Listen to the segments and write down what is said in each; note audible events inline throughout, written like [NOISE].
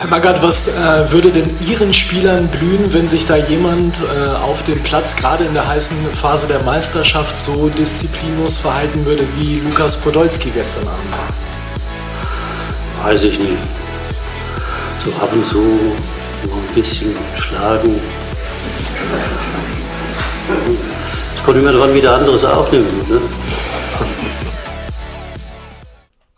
Herr Magath, was äh, würde denn Ihren Spielern blühen, wenn sich da jemand äh, auf dem Platz, gerade in der heißen Phase der Meisterschaft, so disziplinlos verhalten würde wie Lukas Podolski gestern Abend? Weiß ich nicht. So ab und zu noch ein bisschen schlagen. Es kommt immer dran, wie der andere es aufnimmt. Ne?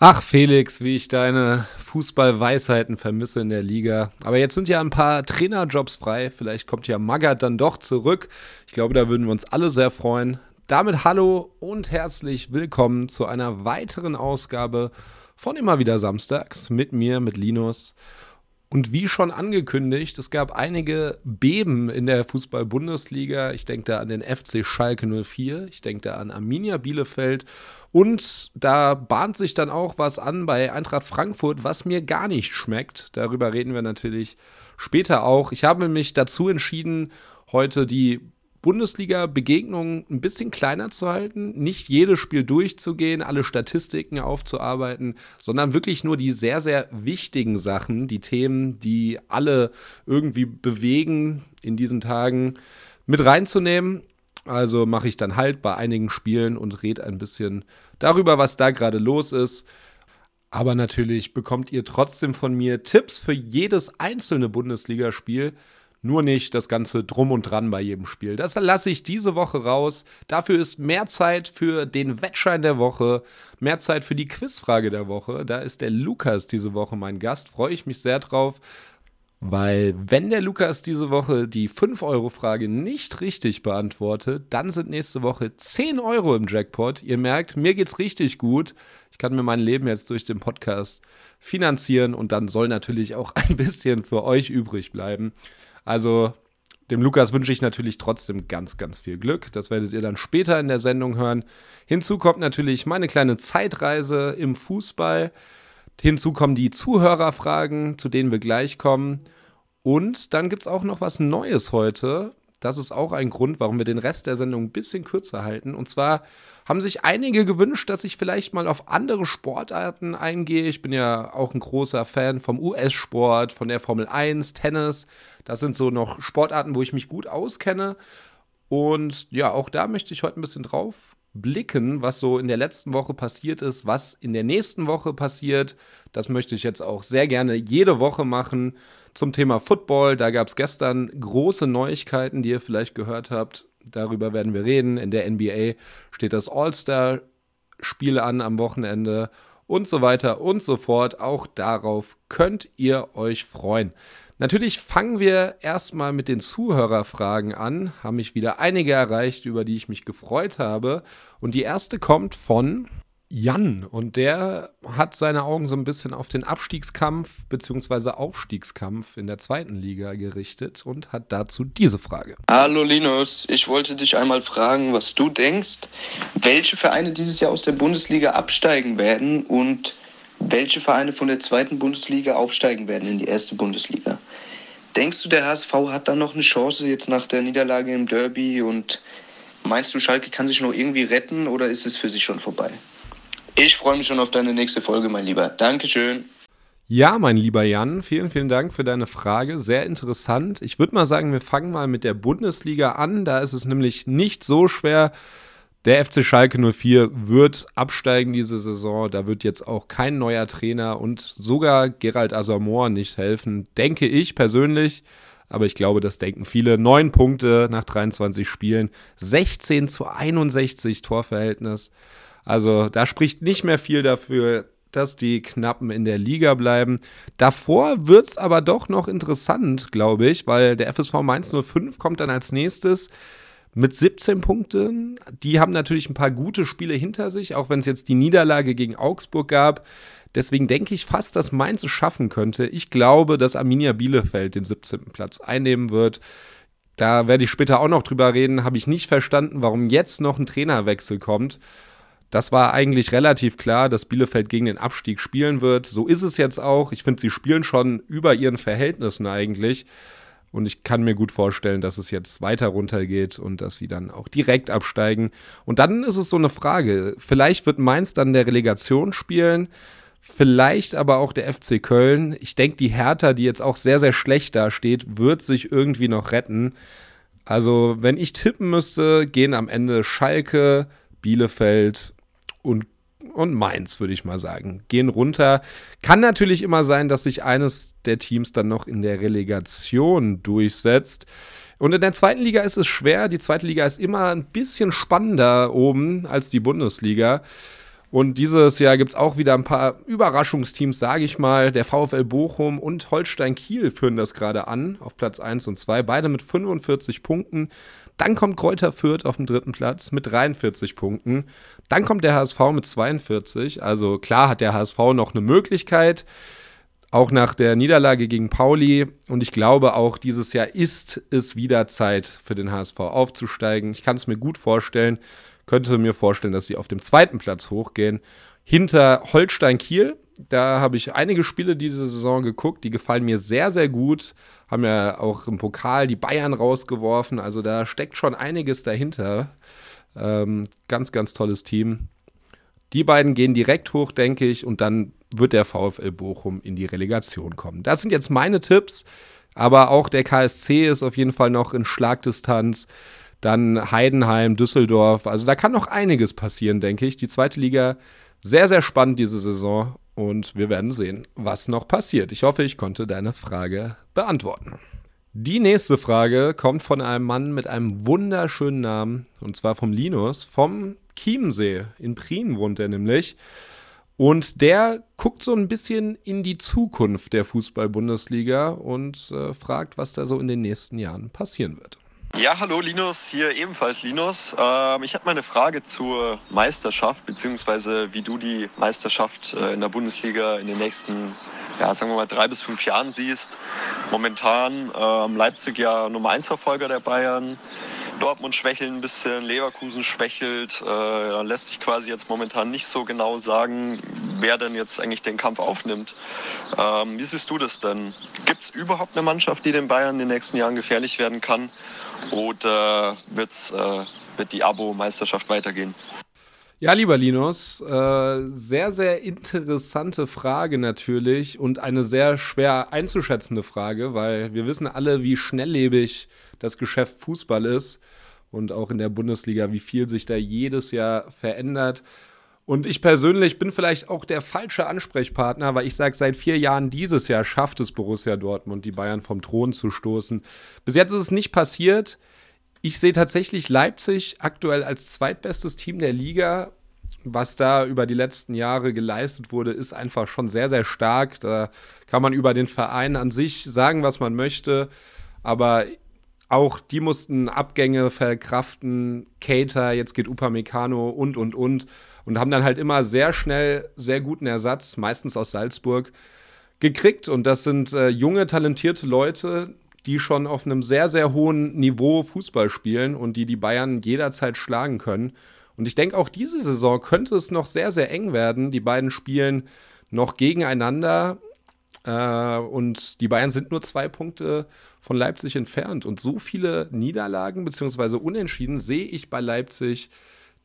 Ach, Felix, wie ich deine Fußballweisheiten vermisse in der Liga. Aber jetzt sind ja ein paar Trainerjobs frei. Vielleicht kommt ja Magath dann doch zurück. Ich glaube, da würden wir uns alle sehr freuen. Damit hallo und herzlich willkommen zu einer weiteren Ausgabe von immer wieder Samstags mit mir, mit Linus. Und wie schon angekündigt, es gab einige Beben in der Fußball-Bundesliga. Ich denke da an den FC Schalke 04, ich denke da an Arminia Bielefeld und da bahnt sich dann auch was an bei Eintracht Frankfurt, was mir gar nicht schmeckt. Darüber reden wir natürlich später auch. Ich habe mich dazu entschieden, heute die Bundesliga-Begegnungen ein bisschen kleiner zu halten, nicht jedes Spiel durchzugehen, alle Statistiken aufzuarbeiten, sondern wirklich nur die sehr, sehr wichtigen Sachen, die Themen, die alle irgendwie bewegen in diesen Tagen mit reinzunehmen. Also mache ich dann halt bei einigen Spielen und rede ein bisschen darüber, was da gerade los ist. Aber natürlich bekommt ihr trotzdem von mir Tipps für jedes einzelne Bundesligaspiel. Nur nicht das ganze Drum und Dran bei jedem Spiel. Das lasse ich diese Woche raus. Dafür ist mehr Zeit für den Wettschein der Woche, mehr Zeit für die Quizfrage der Woche. Da ist der Lukas diese Woche mein Gast. Freue ich mich sehr drauf. Weil wenn der Lukas diese Woche die 5-Euro-Frage nicht richtig beantwortet, dann sind nächste Woche 10 Euro im Jackpot. Ihr merkt, mir geht's richtig gut. Ich kann mir mein Leben jetzt durch den Podcast finanzieren und dann soll natürlich auch [LAUGHS] ein bisschen für euch übrig bleiben. Also dem Lukas wünsche ich natürlich trotzdem ganz, ganz viel Glück. Das werdet ihr dann später in der Sendung hören. Hinzu kommt natürlich meine kleine Zeitreise im Fußball. Hinzu kommen die Zuhörerfragen, zu denen wir gleich kommen. Und dann gibt es auch noch was Neues heute. Das ist auch ein Grund, warum wir den Rest der Sendung ein bisschen kürzer halten. Und zwar haben sich einige gewünscht, dass ich vielleicht mal auf andere Sportarten eingehe. Ich bin ja auch ein großer Fan vom US-Sport, von der Formel 1, Tennis. Das sind so noch Sportarten, wo ich mich gut auskenne. Und ja, auch da möchte ich heute ein bisschen drauf blicken, was so in der letzten Woche passiert ist, was in der nächsten Woche passiert. Das möchte ich jetzt auch sehr gerne jede Woche machen. Zum Thema Football, da gab es gestern große Neuigkeiten, die ihr vielleicht gehört habt. Darüber werden wir reden. In der NBA steht das All-Star-Spiel an am Wochenende und so weiter und so fort. Auch darauf könnt ihr euch freuen. Natürlich fangen wir erstmal mit den Zuhörerfragen an. Haben mich wieder einige erreicht, über die ich mich gefreut habe. Und die erste kommt von Jan und der hat seine Augen so ein bisschen auf den Abstiegskampf bzw. Aufstiegskampf in der zweiten Liga gerichtet und hat dazu diese Frage. Hallo Linus, ich wollte dich einmal fragen, was du denkst, welche Vereine dieses Jahr aus der Bundesliga absteigen werden und welche Vereine von der zweiten Bundesliga aufsteigen werden in die erste Bundesliga. Denkst du, der HSV hat da noch eine Chance jetzt nach der Niederlage im Derby und meinst du, Schalke kann sich noch irgendwie retten oder ist es für sich schon vorbei? Ich freue mich schon auf deine nächste Folge, mein Lieber. Dankeschön. Ja, mein lieber Jan, vielen, vielen Dank für deine Frage. Sehr interessant. Ich würde mal sagen, wir fangen mal mit der Bundesliga an. Da ist es nämlich nicht so schwer, der FC Schalke 04 wird absteigen diese Saison. Da wird jetzt auch kein neuer Trainer und sogar Gerald Asamoah nicht helfen, denke ich persönlich. Aber ich glaube, das denken viele. Neun Punkte nach 23 Spielen, 16 zu 61 Torverhältnis. Also da spricht nicht mehr viel dafür, dass die Knappen in der Liga bleiben. Davor wird es aber doch noch interessant, glaube ich, weil der FSV Mainz 05 kommt dann als nächstes mit 17 Punkten. Die haben natürlich ein paar gute Spiele hinter sich, auch wenn es jetzt die Niederlage gegen Augsburg gab. Deswegen denke ich fast, dass Mainz es schaffen könnte. Ich glaube, dass Arminia Bielefeld den 17. Platz einnehmen wird. Da werde ich später auch noch drüber reden. Habe ich nicht verstanden, warum jetzt noch ein Trainerwechsel kommt. Das war eigentlich relativ klar, dass Bielefeld gegen den Abstieg spielen wird. So ist es jetzt auch. Ich finde, sie spielen schon über ihren Verhältnissen eigentlich. Und ich kann mir gut vorstellen, dass es jetzt weiter runtergeht und dass sie dann auch direkt absteigen. Und dann ist es so eine Frage. Vielleicht wird Mainz dann der Relegation spielen. Vielleicht aber auch der FC Köln. Ich denke, die Hertha, die jetzt auch sehr, sehr schlecht dasteht, wird sich irgendwie noch retten. Also, wenn ich tippen müsste, gehen am Ende Schalke, Bielefeld und, und Mainz, würde ich mal sagen. Gehen runter. Kann natürlich immer sein, dass sich eines der Teams dann noch in der Relegation durchsetzt. Und in der zweiten Liga ist es schwer. Die zweite Liga ist immer ein bisschen spannender oben als die Bundesliga. Und dieses Jahr gibt es auch wieder ein paar Überraschungsteams, sage ich mal. Der VfL Bochum und Holstein Kiel führen das gerade an, auf Platz 1 und 2, beide mit 45 Punkten. Dann kommt Kräuter Fürth auf dem dritten Platz mit 43 Punkten. Dann kommt der HSV mit 42. Also klar hat der HSV noch eine Möglichkeit, auch nach der Niederlage gegen Pauli. Und ich glaube, auch dieses Jahr ist es wieder Zeit für den HSV aufzusteigen. Ich kann es mir gut vorstellen könnte mir vorstellen, dass sie auf dem zweiten Platz hochgehen. Hinter Holstein Kiel, da habe ich einige Spiele diese Saison geguckt, die gefallen mir sehr, sehr gut. Haben ja auch im Pokal die Bayern rausgeworfen, also da steckt schon einiges dahinter. Ähm, ganz, ganz tolles Team. Die beiden gehen direkt hoch, denke ich, und dann wird der VfL Bochum in die Relegation kommen. Das sind jetzt meine Tipps, aber auch der KSC ist auf jeden Fall noch in Schlagdistanz. Dann Heidenheim, Düsseldorf. Also da kann noch einiges passieren, denke ich. Die zweite Liga sehr, sehr spannend diese Saison. Und wir werden sehen, was noch passiert. Ich hoffe, ich konnte deine Frage beantworten. Die nächste Frage kommt von einem Mann mit einem wunderschönen Namen. Und zwar vom Linus, vom Chiemsee. In Prien wohnt er nämlich. Und der guckt so ein bisschen in die Zukunft der Fußball-Bundesliga und äh, fragt, was da so in den nächsten Jahren passieren wird. Ja, hallo Linus, hier ebenfalls Linus. Ähm, ich habe mal eine Frage zur Meisterschaft, beziehungsweise wie du die Meisterschaft äh, in der Bundesliga in den nächsten, ja, sagen wir mal, drei bis fünf Jahren siehst. Momentan ähm, Leipzig ja Nummer 1 Verfolger der Bayern. Dortmund schwächelt ein bisschen, Leverkusen schwächelt. Äh, lässt sich quasi jetzt momentan nicht so genau sagen, wer denn jetzt eigentlich den Kampf aufnimmt. Ähm, wie siehst du das denn? Gibt es überhaupt eine Mannschaft, die den Bayern in den nächsten Jahren gefährlich werden kann? Oder wird's, äh, wird die Abo-Meisterschaft weitergehen? Ja, lieber Linus, äh, sehr, sehr interessante Frage natürlich und eine sehr schwer einzuschätzende Frage, weil wir wissen alle, wie schnelllebig das Geschäft Fußball ist und auch in der Bundesliga, wie viel sich da jedes Jahr verändert. Und ich persönlich bin vielleicht auch der falsche Ansprechpartner, weil ich sage, seit vier Jahren dieses Jahr schafft es Borussia Dortmund, die Bayern vom Thron zu stoßen. Bis jetzt ist es nicht passiert. Ich sehe tatsächlich Leipzig aktuell als zweitbestes Team der Liga. Was da über die letzten Jahre geleistet wurde, ist einfach schon sehr, sehr stark. Da kann man über den Verein an sich sagen, was man möchte. Aber auch die mussten Abgänge verkraften. Cater, jetzt geht Upamecano und, und, und und haben dann halt immer sehr schnell sehr guten Ersatz, meistens aus Salzburg, gekriegt. Und das sind äh, junge, talentierte Leute, die schon auf einem sehr, sehr hohen Niveau Fußball spielen und die die Bayern jederzeit schlagen können. Und ich denke, auch diese Saison könnte es noch sehr, sehr eng werden. Die beiden spielen noch gegeneinander. Äh, und die Bayern sind nur zwei Punkte von Leipzig entfernt. Und so viele Niederlagen bzw. Unentschieden sehe ich bei Leipzig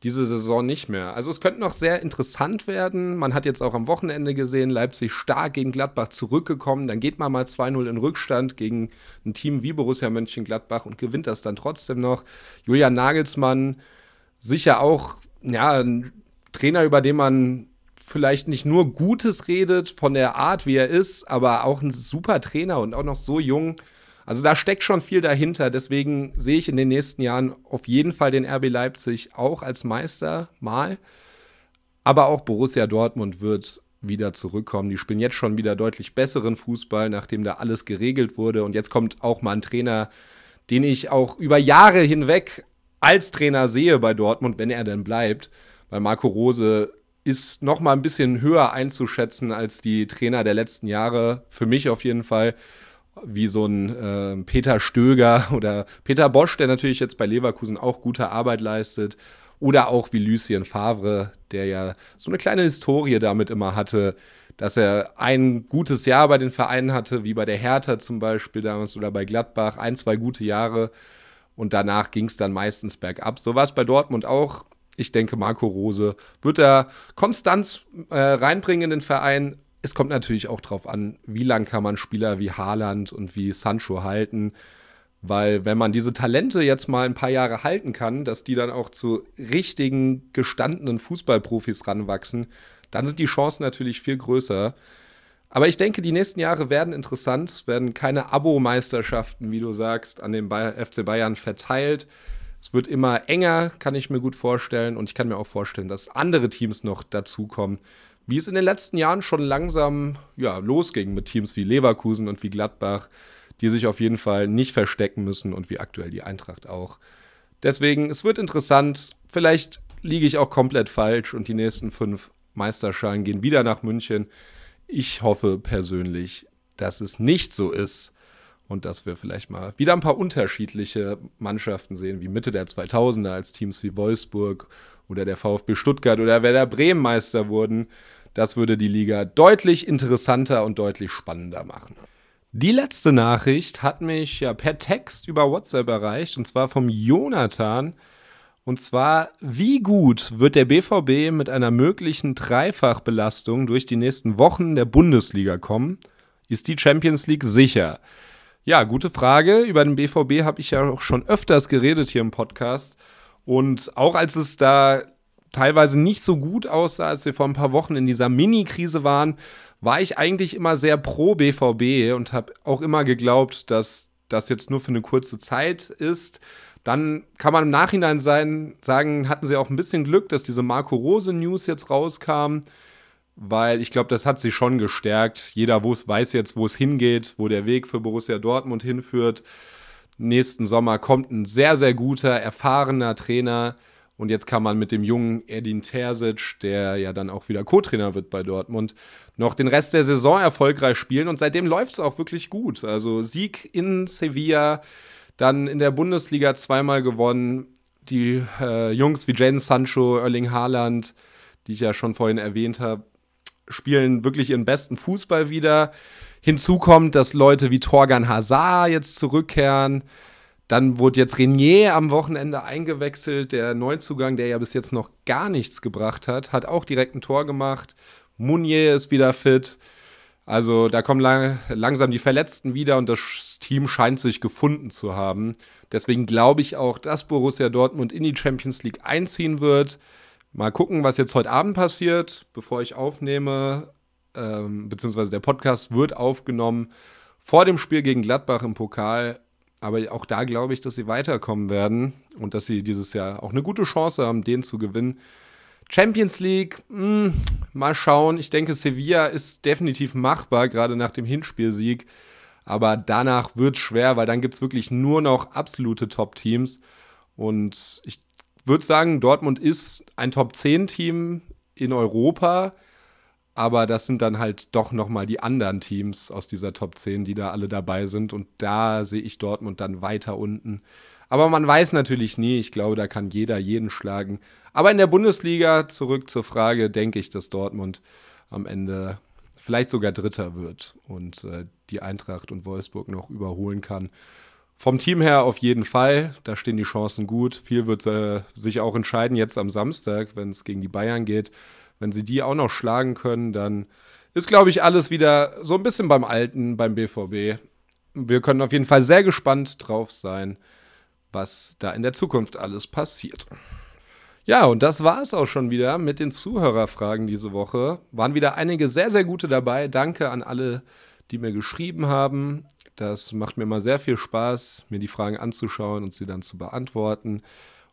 diese Saison nicht mehr. Also es könnte noch sehr interessant werden. Man hat jetzt auch am Wochenende gesehen, Leipzig stark gegen Gladbach zurückgekommen. Dann geht man mal 2-0 in Rückstand gegen ein Team wie Borussia Mönchengladbach und gewinnt das dann trotzdem noch. Julian Nagelsmann, sicher auch ja, ein Trainer, über den man vielleicht nicht nur Gutes redet von der Art, wie er ist, aber auch ein super Trainer und auch noch so jung. Also da steckt schon viel dahinter. Deswegen sehe ich in den nächsten Jahren auf jeden Fall den RB Leipzig auch als Meister mal. Aber auch Borussia Dortmund wird wieder zurückkommen. Die spielen jetzt schon wieder deutlich besseren Fußball, nachdem da alles geregelt wurde. Und jetzt kommt auch mal ein Trainer, den ich auch über Jahre hinweg als Trainer sehe bei Dortmund, wenn er denn bleibt. Weil Marco Rose ist noch mal ein bisschen höher einzuschätzen als die Trainer der letzten Jahre. Für mich auf jeden Fall wie so ein äh, Peter Stöger [LAUGHS] oder Peter Bosch, der natürlich jetzt bei Leverkusen auch gute Arbeit leistet. Oder auch wie Lucien Favre, der ja so eine kleine Historie damit immer hatte, dass er ein gutes Jahr bei den Vereinen hatte, wie bei der Hertha zum Beispiel damals oder bei Gladbach, ein, zwei gute Jahre. Und danach ging es dann meistens bergab. So war es bei Dortmund auch. Ich denke, Marco Rose wird da Konstanz äh, reinbringen in den Verein. Es kommt natürlich auch darauf an, wie lange kann man Spieler wie Haaland und wie Sancho halten. Weil wenn man diese Talente jetzt mal ein paar Jahre halten kann, dass die dann auch zu richtigen, gestandenen Fußballprofis ranwachsen, dann sind die Chancen natürlich viel größer. Aber ich denke, die nächsten Jahre werden interessant. Es werden keine Abo-Meisterschaften, wie du sagst, an den FC Bayern verteilt. Es wird immer enger, kann ich mir gut vorstellen. Und ich kann mir auch vorstellen, dass andere Teams noch dazukommen. Wie es in den letzten Jahren schon langsam ja, losging mit Teams wie Leverkusen und wie Gladbach, die sich auf jeden Fall nicht verstecken müssen und wie aktuell die Eintracht auch. Deswegen, es wird interessant. Vielleicht liege ich auch komplett falsch und die nächsten fünf Meisterschalen gehen wieder nach München. Ich hoffe persönlich, dass es nicht so ist und dass wir vielleicht mal wieder ein paar unterschiedliche Mannschaften sehen, wie Mitte der 2000er als Teams wie Wolfsburg oder der VfB Stuttgart oder Werder Bremen Meister wurden. Das würde die Liga deutlich interessanter und deutlich spannender machen. Die letzte Nachricht hat mich ja per Text über WhatsApp erreicht und zwar vom Jonathan. Und zwar, wie gut wird der BVB mit einer möglichen Dreifachbelastung durch die nächsten Wochen der Bundesliga kommen? Ist die Champions League sicher? Ja, gute Frage. Über den BVB habe ich ja auch schon öfters geredet hier im Podcast. Und auch als es da teilweise nicht so gut aussah, als wir vor ein paar Wochen in dieser Mini-Krise waren, war ich eigentlich immer sehr pro BVB und habe auch immer geglaubt, dass das jetzt nur für eine kurze Zeit ist dann kann man im Nachhinein sein, sagen, hatten sie auch ein bisschen Glück, dass diese Marco Rose News jetzt rauskam, weil ich glaube, das hat sie schon gestärkt. Jeder weiß jetzt, wo es hingeht, wo der Weg für Borussia Dortmund hinführt. Nächsten Sommer kommt ein sehr, sehr guter, erfahrener Trainer. Und jetzt kann man mit dem jungen Edin Terzic, der ja dann auch wieder Co-Trainer wird bei Dortmund, noch den Rest der Saison erfolgreich spielen. Und seitdem läuft es auch wirklich gut. Also Sieg in Sevilla, dann in der Bundesliga zweimal gewonnen. Die äh, Jungs wie Jaden Sancho, Erling Haaland, die ich ja schon vorhin erwähnt habe, spielen wirklich ihren besten Fußball wieder. Hinzu kommt, dass Leute wie Torgan Hazard jetzt zurückkehren. Dann wurde jetzt Renier am Wochenende eingewechselt, der Neuzugang, der ja bis jetzt noch gar nichts gebracht hat, hat auch direkt ein Tor gemacht. Munier ist wieder fit. Also da kommen lang, langsam die Verletzten wieder und das Team scheint sich gefunden zu haben. Deswegen glaube ich auch, dass Borussia Dortmund in die Champions League einziehen wird. Mal gucken, was jetzt heute Abend passiert, bevor ich aufnehme. Ähm, beziehungsweise der Podcast wird aufgenommen vor dem Spiel gegen Gladbach im Pokal. Aber auch da glaube ich, dass sie weiterkommen werden und dass sie dieses Jahr auch eine gute Chance haben, den zu gewinnen. Champions League, mh, hm, mal schauen. Ich denke, Sevilla ist definitiv machbar, gerade nach dem Hinspielsieg. Aber danach wird es schwer, weil dann gibt es wirklich nur noch absolute Top-Teams. Und ich würde sagen, Dortmund ist ein Top-10-Team in Europa. Aber das sind dann halt doch nochmal die anderen Teams aus dieser Top 10, die da alle dabei sind. Und da sehe ich Dortmund dann weiter unten. Aber man weiß natürlich nie. Ich glaube, da kann jeder jeden schlagen. Aber in der Bundesliga, zurück zur Frage, denke ich, dass Dortmund am Ende vielleicht sogar Dritter wird und äh, die Eintracht und Wolfsburg noch überholen kann. Vom Team her auf jeden Fall, da stehen die Chancen gut. Viel wird äh, sich auch entscheiden jetzt am Samstag, wenn es gegen die Bayern geht. Wenn sie die auch noch schlagen können, dann ist, glaube ich, alles wieder so ein bisschen beim Alten, beim BVB. Wir können auf jeden Fall sehr gespannt drauf sein, was da in der Zukunft alles passiert. Ja, und das war es auch schon wieder mit den Zuhörerfragen diese Woche. Waren wieder einige sehr, sehr gute dabei. Danke an alle, die mir geschrieben haben. Das macht mir immer sehr viel Spaß, mir die Fragen anzuschauen und sie dann zu beantworten.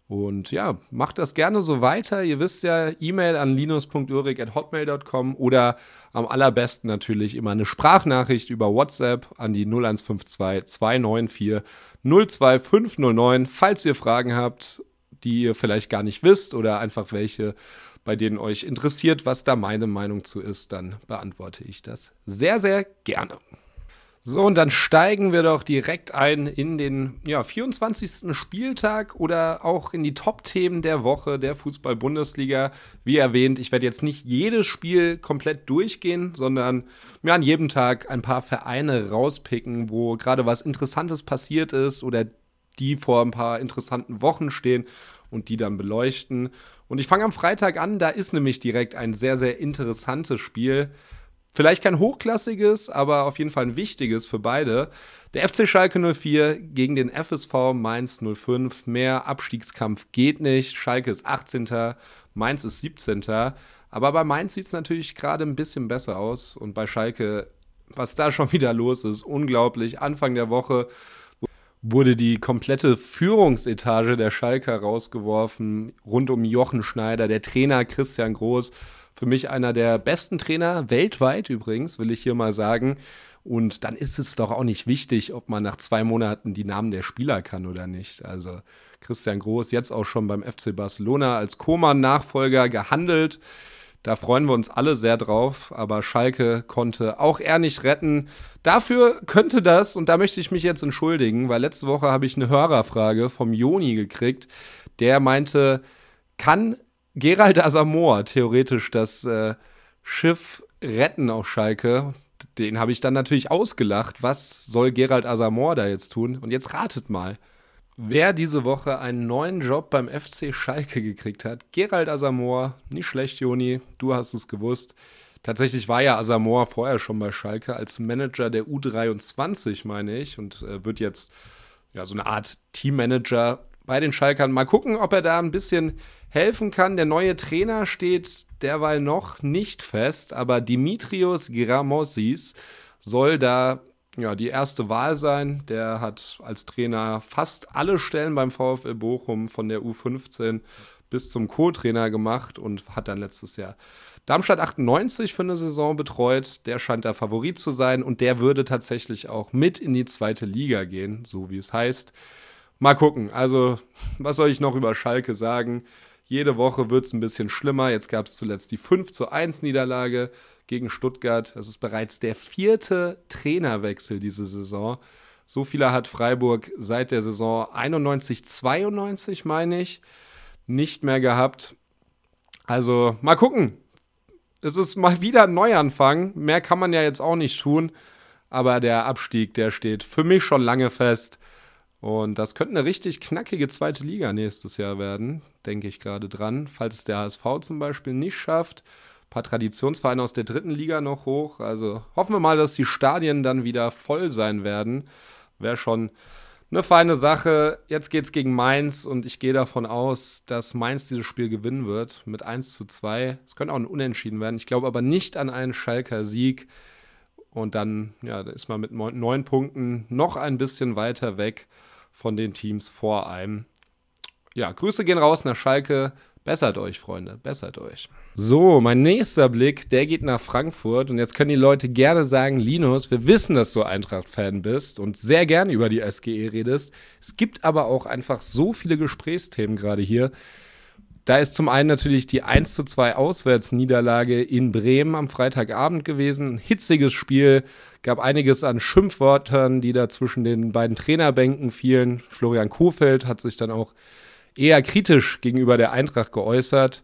Und ja, macht das gerne so weiter. Ihr wisst ja, E-Mail an linus.urik.hotmail.com oder am allerbesten natürlich immer eine Sprachnachricht über WhatsApp an die 0152 294 02509. Falls ihr Fragen habt die ihr vielleicht gar nicht wisst oder einfach welche, bei denen euch interessiert, was da meine Meinung zu ist, dann beantworte ich das sehr, sehr gerne. So, und dann steigen wir doch direkt ein in den ja, 24. Spieltag oder auch in die Top-Themen der Woche der Fußball-Bundesliga. Wie erwähnt, ich werde jetzt nicht jedes Spiel komplett durchgehen, sondern mir an jedem Tag ein paar Vereine rauspicken, wo gerade was Interessantes passiert ist oder die vor ein paar interessanten Wochen stehen und die dann beleuchten. Und ich fange am Freitag an, da ist nämlich direkt ein sehr, sehr interessantes Spiel. Vielleicht kein hochklassiges, aber auf jeden Fall ein wichtiges für beide. Der FC Schalke 04 gegen den FSV Mainz 05. Mehr Abstiegskampf geht nicht. Schalke ist 18. Mainz ist 17. Aber bei Mainz sieht es natürlich gerade ein bisschen besser aus. Und bei Schalke, was da schon wieder los ist, unglaublich. Anfang der Woche wurde die komplette Führungsetage der Schalker rausgeworfen, rund um Jochen Schneider, der Trainer Christian Groß. Für mich einer der besten Trainer weltweit übrigens, will ich hier mal sagen. Und dann ist es doch auch nicht wichtig, ob man nach zwei Monaten die Namen der Spieler kann oder nicht. Also Christian Groß jetzt auch schon beim FC Barcelona als Koman-Nachfolger gehandelt. Da freuen wir uns alle sehr drauf, aber Schalke konnte auch er nicht retten. Dafür könnte das, und da möchte ich mich jetzt entschuldigen, weil letzte Woche habe ich eine Hörerfrage vom Joni gekriegt, der meinte, kann Gerald Asamoah theoretisch das äh, Schiff retten auf Schalke? Den habe ich dann natürlich ausgelacht. Was soll Gerald Asamoah da jetzt tun? Und jetzt ratet mal. Wer diese Woche einen neuen Job beim FC Schalke gekriegt hat, Gerald Asamoah, nicht schlecht, Joni, du hast es gewusst. Tatsächlich war ja Asamoah vorher schon bei Schalke als Manager der U23, meine ich, und äh, wird jetzt ja so eine Art Teammanager bei den Schalkern. Mal gucken, ob er da ein bisschen helfen kann. Der neue Trainer steht derweil noch nicht fest, aber Dimitrios Gramosis soll da ja, die erste Wahl sein. Der hat als Trainer fast alle Stellen beim VfL Bochum von der U15 bis zum Co-Trainer gemacht und hat dann letztes Jahr Darmstadt 98 für eine Saison betreut. Der scheint der Favorit zu sein und der würde tatsächlich auch mit in die zweite Liga gehen, so wie es heißt. Mal gucken. Also, was soll ich noch über Schalke sagen? Jede Woche wird es ein bisschen schlimmer. Jetzt gab es zuletzt die 5 zu 1 Niederlage gegen Stuttgart. Das ist bereits der vierte Trainerwechsel diese Saison. So viele hat Freiburg seit der Saison 91, 92, meine ich, nicht mehr gehabt. Also mal gucken. Es ist mal wieder ein Neuanfang. Mehr kann man ja jetzt auch nicht tun. Aber der Abstieg, der steht für mich schon lange fest. Und das könnte eine richtig knackige zweite Liga nächstes Jahr werden, denke ich gerade dran. Falls es der HSV zum Beispiel nicht schafft paar Traditionsvereine aus der dritten Liga noch hoch. Also hoffen wir mal, dass die Stadien dann wieder voll sein werden. Wäre schon eine feine Sache. Jetzt geht es gegen Mainz und ich gehe davon aus, dass Mainz dieses Spiel gewinnen wird mit 1 zu 2. Es könnte auch ein Unentschieden werden. Ich glaube aber nicht an einen Schalker Sieg. Und dann ja, ist man mit neun Punkten noch ein bisschen weiter weg von den Teams vor einem. Ja, Grüße gehen raus nach Schalke. Bessert euch, Freunde, bessert euch. So, mein nächster Blick, der geht nach Frankfurt. Und jetzt können die Leute gerne sagen, Linus, wir wissen, dass du Eintracht-Fan bist und sehr gerne über die SGE redest. Es gibt aber auch einfach so viele Gesprächsthemen gerade hier. Da ist zum einen natürlich die 1 zu 2 Auswärtsniederlage in Bremen am Freitagabend gewesen. Ein hitziges Spiel, gab einiges an Schimpfwörtern, die da zwischen den beiden Trainerbänken fielen. Florian Kofeld hat sich dann auch eher kritisch gegenüber der Eintracht geäußert.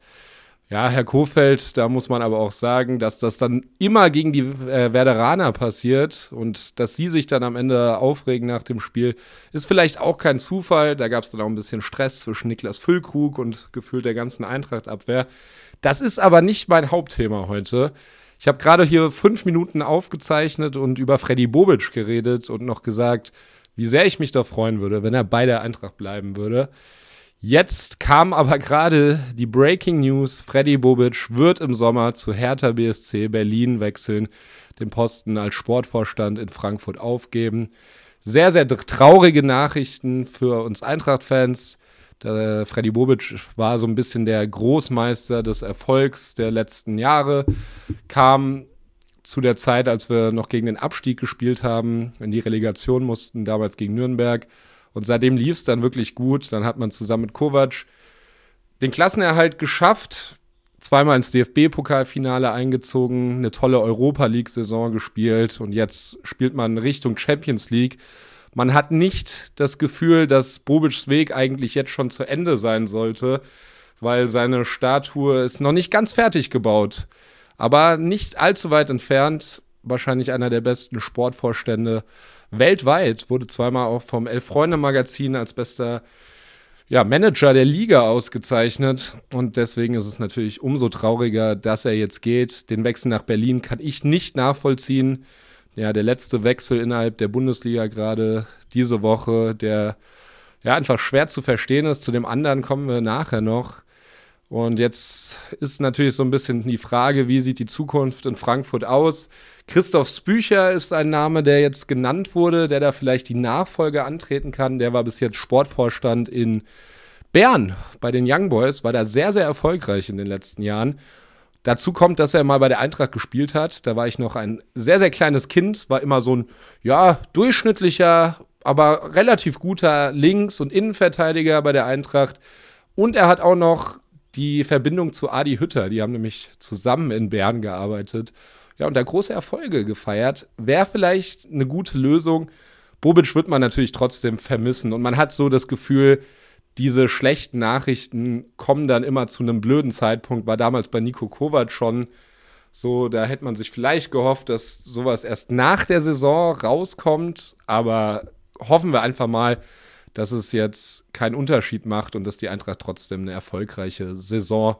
Ja, Herr Kofeld, da muss man aber auch sagen, dass das dann immer gegen die äh, Werderaner passiert und dass sie sich dann am Ende aufregen nach dem Spiel, ist vielleicht auch kein Zufall. Da gab es dann auch ein bisschen Stress zwischen Niklas Füllkrug und gefühlt der ganzen Eintrachtabwehr. Das ist aber nicht mein Hauptthema heute. Ich habe gerade hier fünf Minuten aufgezeichnet und über Freddy Bobic geredet und noch gesagt, wie sehr ich mich da freuen würde, wenn er bei der Eintracht bleiben würde. Jetzt kam aber gerade die Breaking News. Freddy Bobic wird im Sommer zu Hertha BSC Berlin wechseln, den Posten als Sportvorstand in Frankfurt aufgeben. Sehr, sehr traurige Nachrichten für uns Eintracht-Fans. Freddy Bobic war so ein bisschen der Großmeister des Erfolgs der letzten Jahre, kam zu der Zeit, als wir noch gegen den Abstieg gespielt haben, in die Relegation mussten, damals gegen Nürnberg und seitdem lief es dann wirklich gut. Dann hat man zusammen mit Kovac den Klassenerhalt geschafft, zweimal ins DFB-Pokalfinale eingezogen, eine tolle Europa League-Saison gespielt und jetzt spielt man Richtung Champions League. Man hat nicht das Gefühl, dass Bobics Weg eigentlich jetzt schon zu Ende sein sollte, weil seine Statue ist noch nicht ganz fertig gebaut. Aber nicht allzu weit entfernt, wahrscheinlich einer der besten Sportvorstände weltweit, wurde zweimal auch vom Elf-Freunde-Magazin als bester ja, Manager der Liga ausgezeichnet. Und deswegen ist es natürlich umso trauriger, dass er jetzt geht. Den Wechsel nach Berlin kann ich nicht nachvollziehen. Ja, der letzte Wechsel innerhalb der Bundesliga gerade diese Woche, der ja einfach schwer zu verstehen ist. Zu dem anderen kommen wir nachher noch. Und jetzt ist natürlich so ein bisschen die Frage, wie sieht die Zukunft in Frankfurt aus? Christoph Spücher ist ein Name, der jetzt genannt wurde, der da vielleicht die Nachfolge antreten kann. Der war bis jetzt Sportvorstand in Bern bei den Young Boys, war da sehr, sehr erfolgreich in den letzten Jahren. Dazu kommt, dass er mal bei der Eintracht gespielt hat. Da war ich noch ein sehr, sehr kleines Kind, war immer so ein, ja, durchschnittlicher, aber relativ guter Links- und Innenverteidiger bei der Eintracht. Und er hat auch noch die Verbindung zu Adi Hütter. Die haben nämlich zusammen in Bern gearbeitet. Ja, und da große Erfolge gefeiert. Wäre vielleicht eine gute Lösung. Bobic wird man natürlich trotzdem vermissen. Und man hat so das Gefühl, diese schlechten Nachrichten kommen dann immer zu einem blöden Zeitpunkt. War damals bei Nico Kovac schon so, da hätte man sich vielleicht gehofft, dass sowas erst nach der Saison rauskommt. Aber hoffen wir einfach mal, dass es jetzt keinen Unterschied macht und dass die Eintracht trotzdem eine erfolgreiche Saison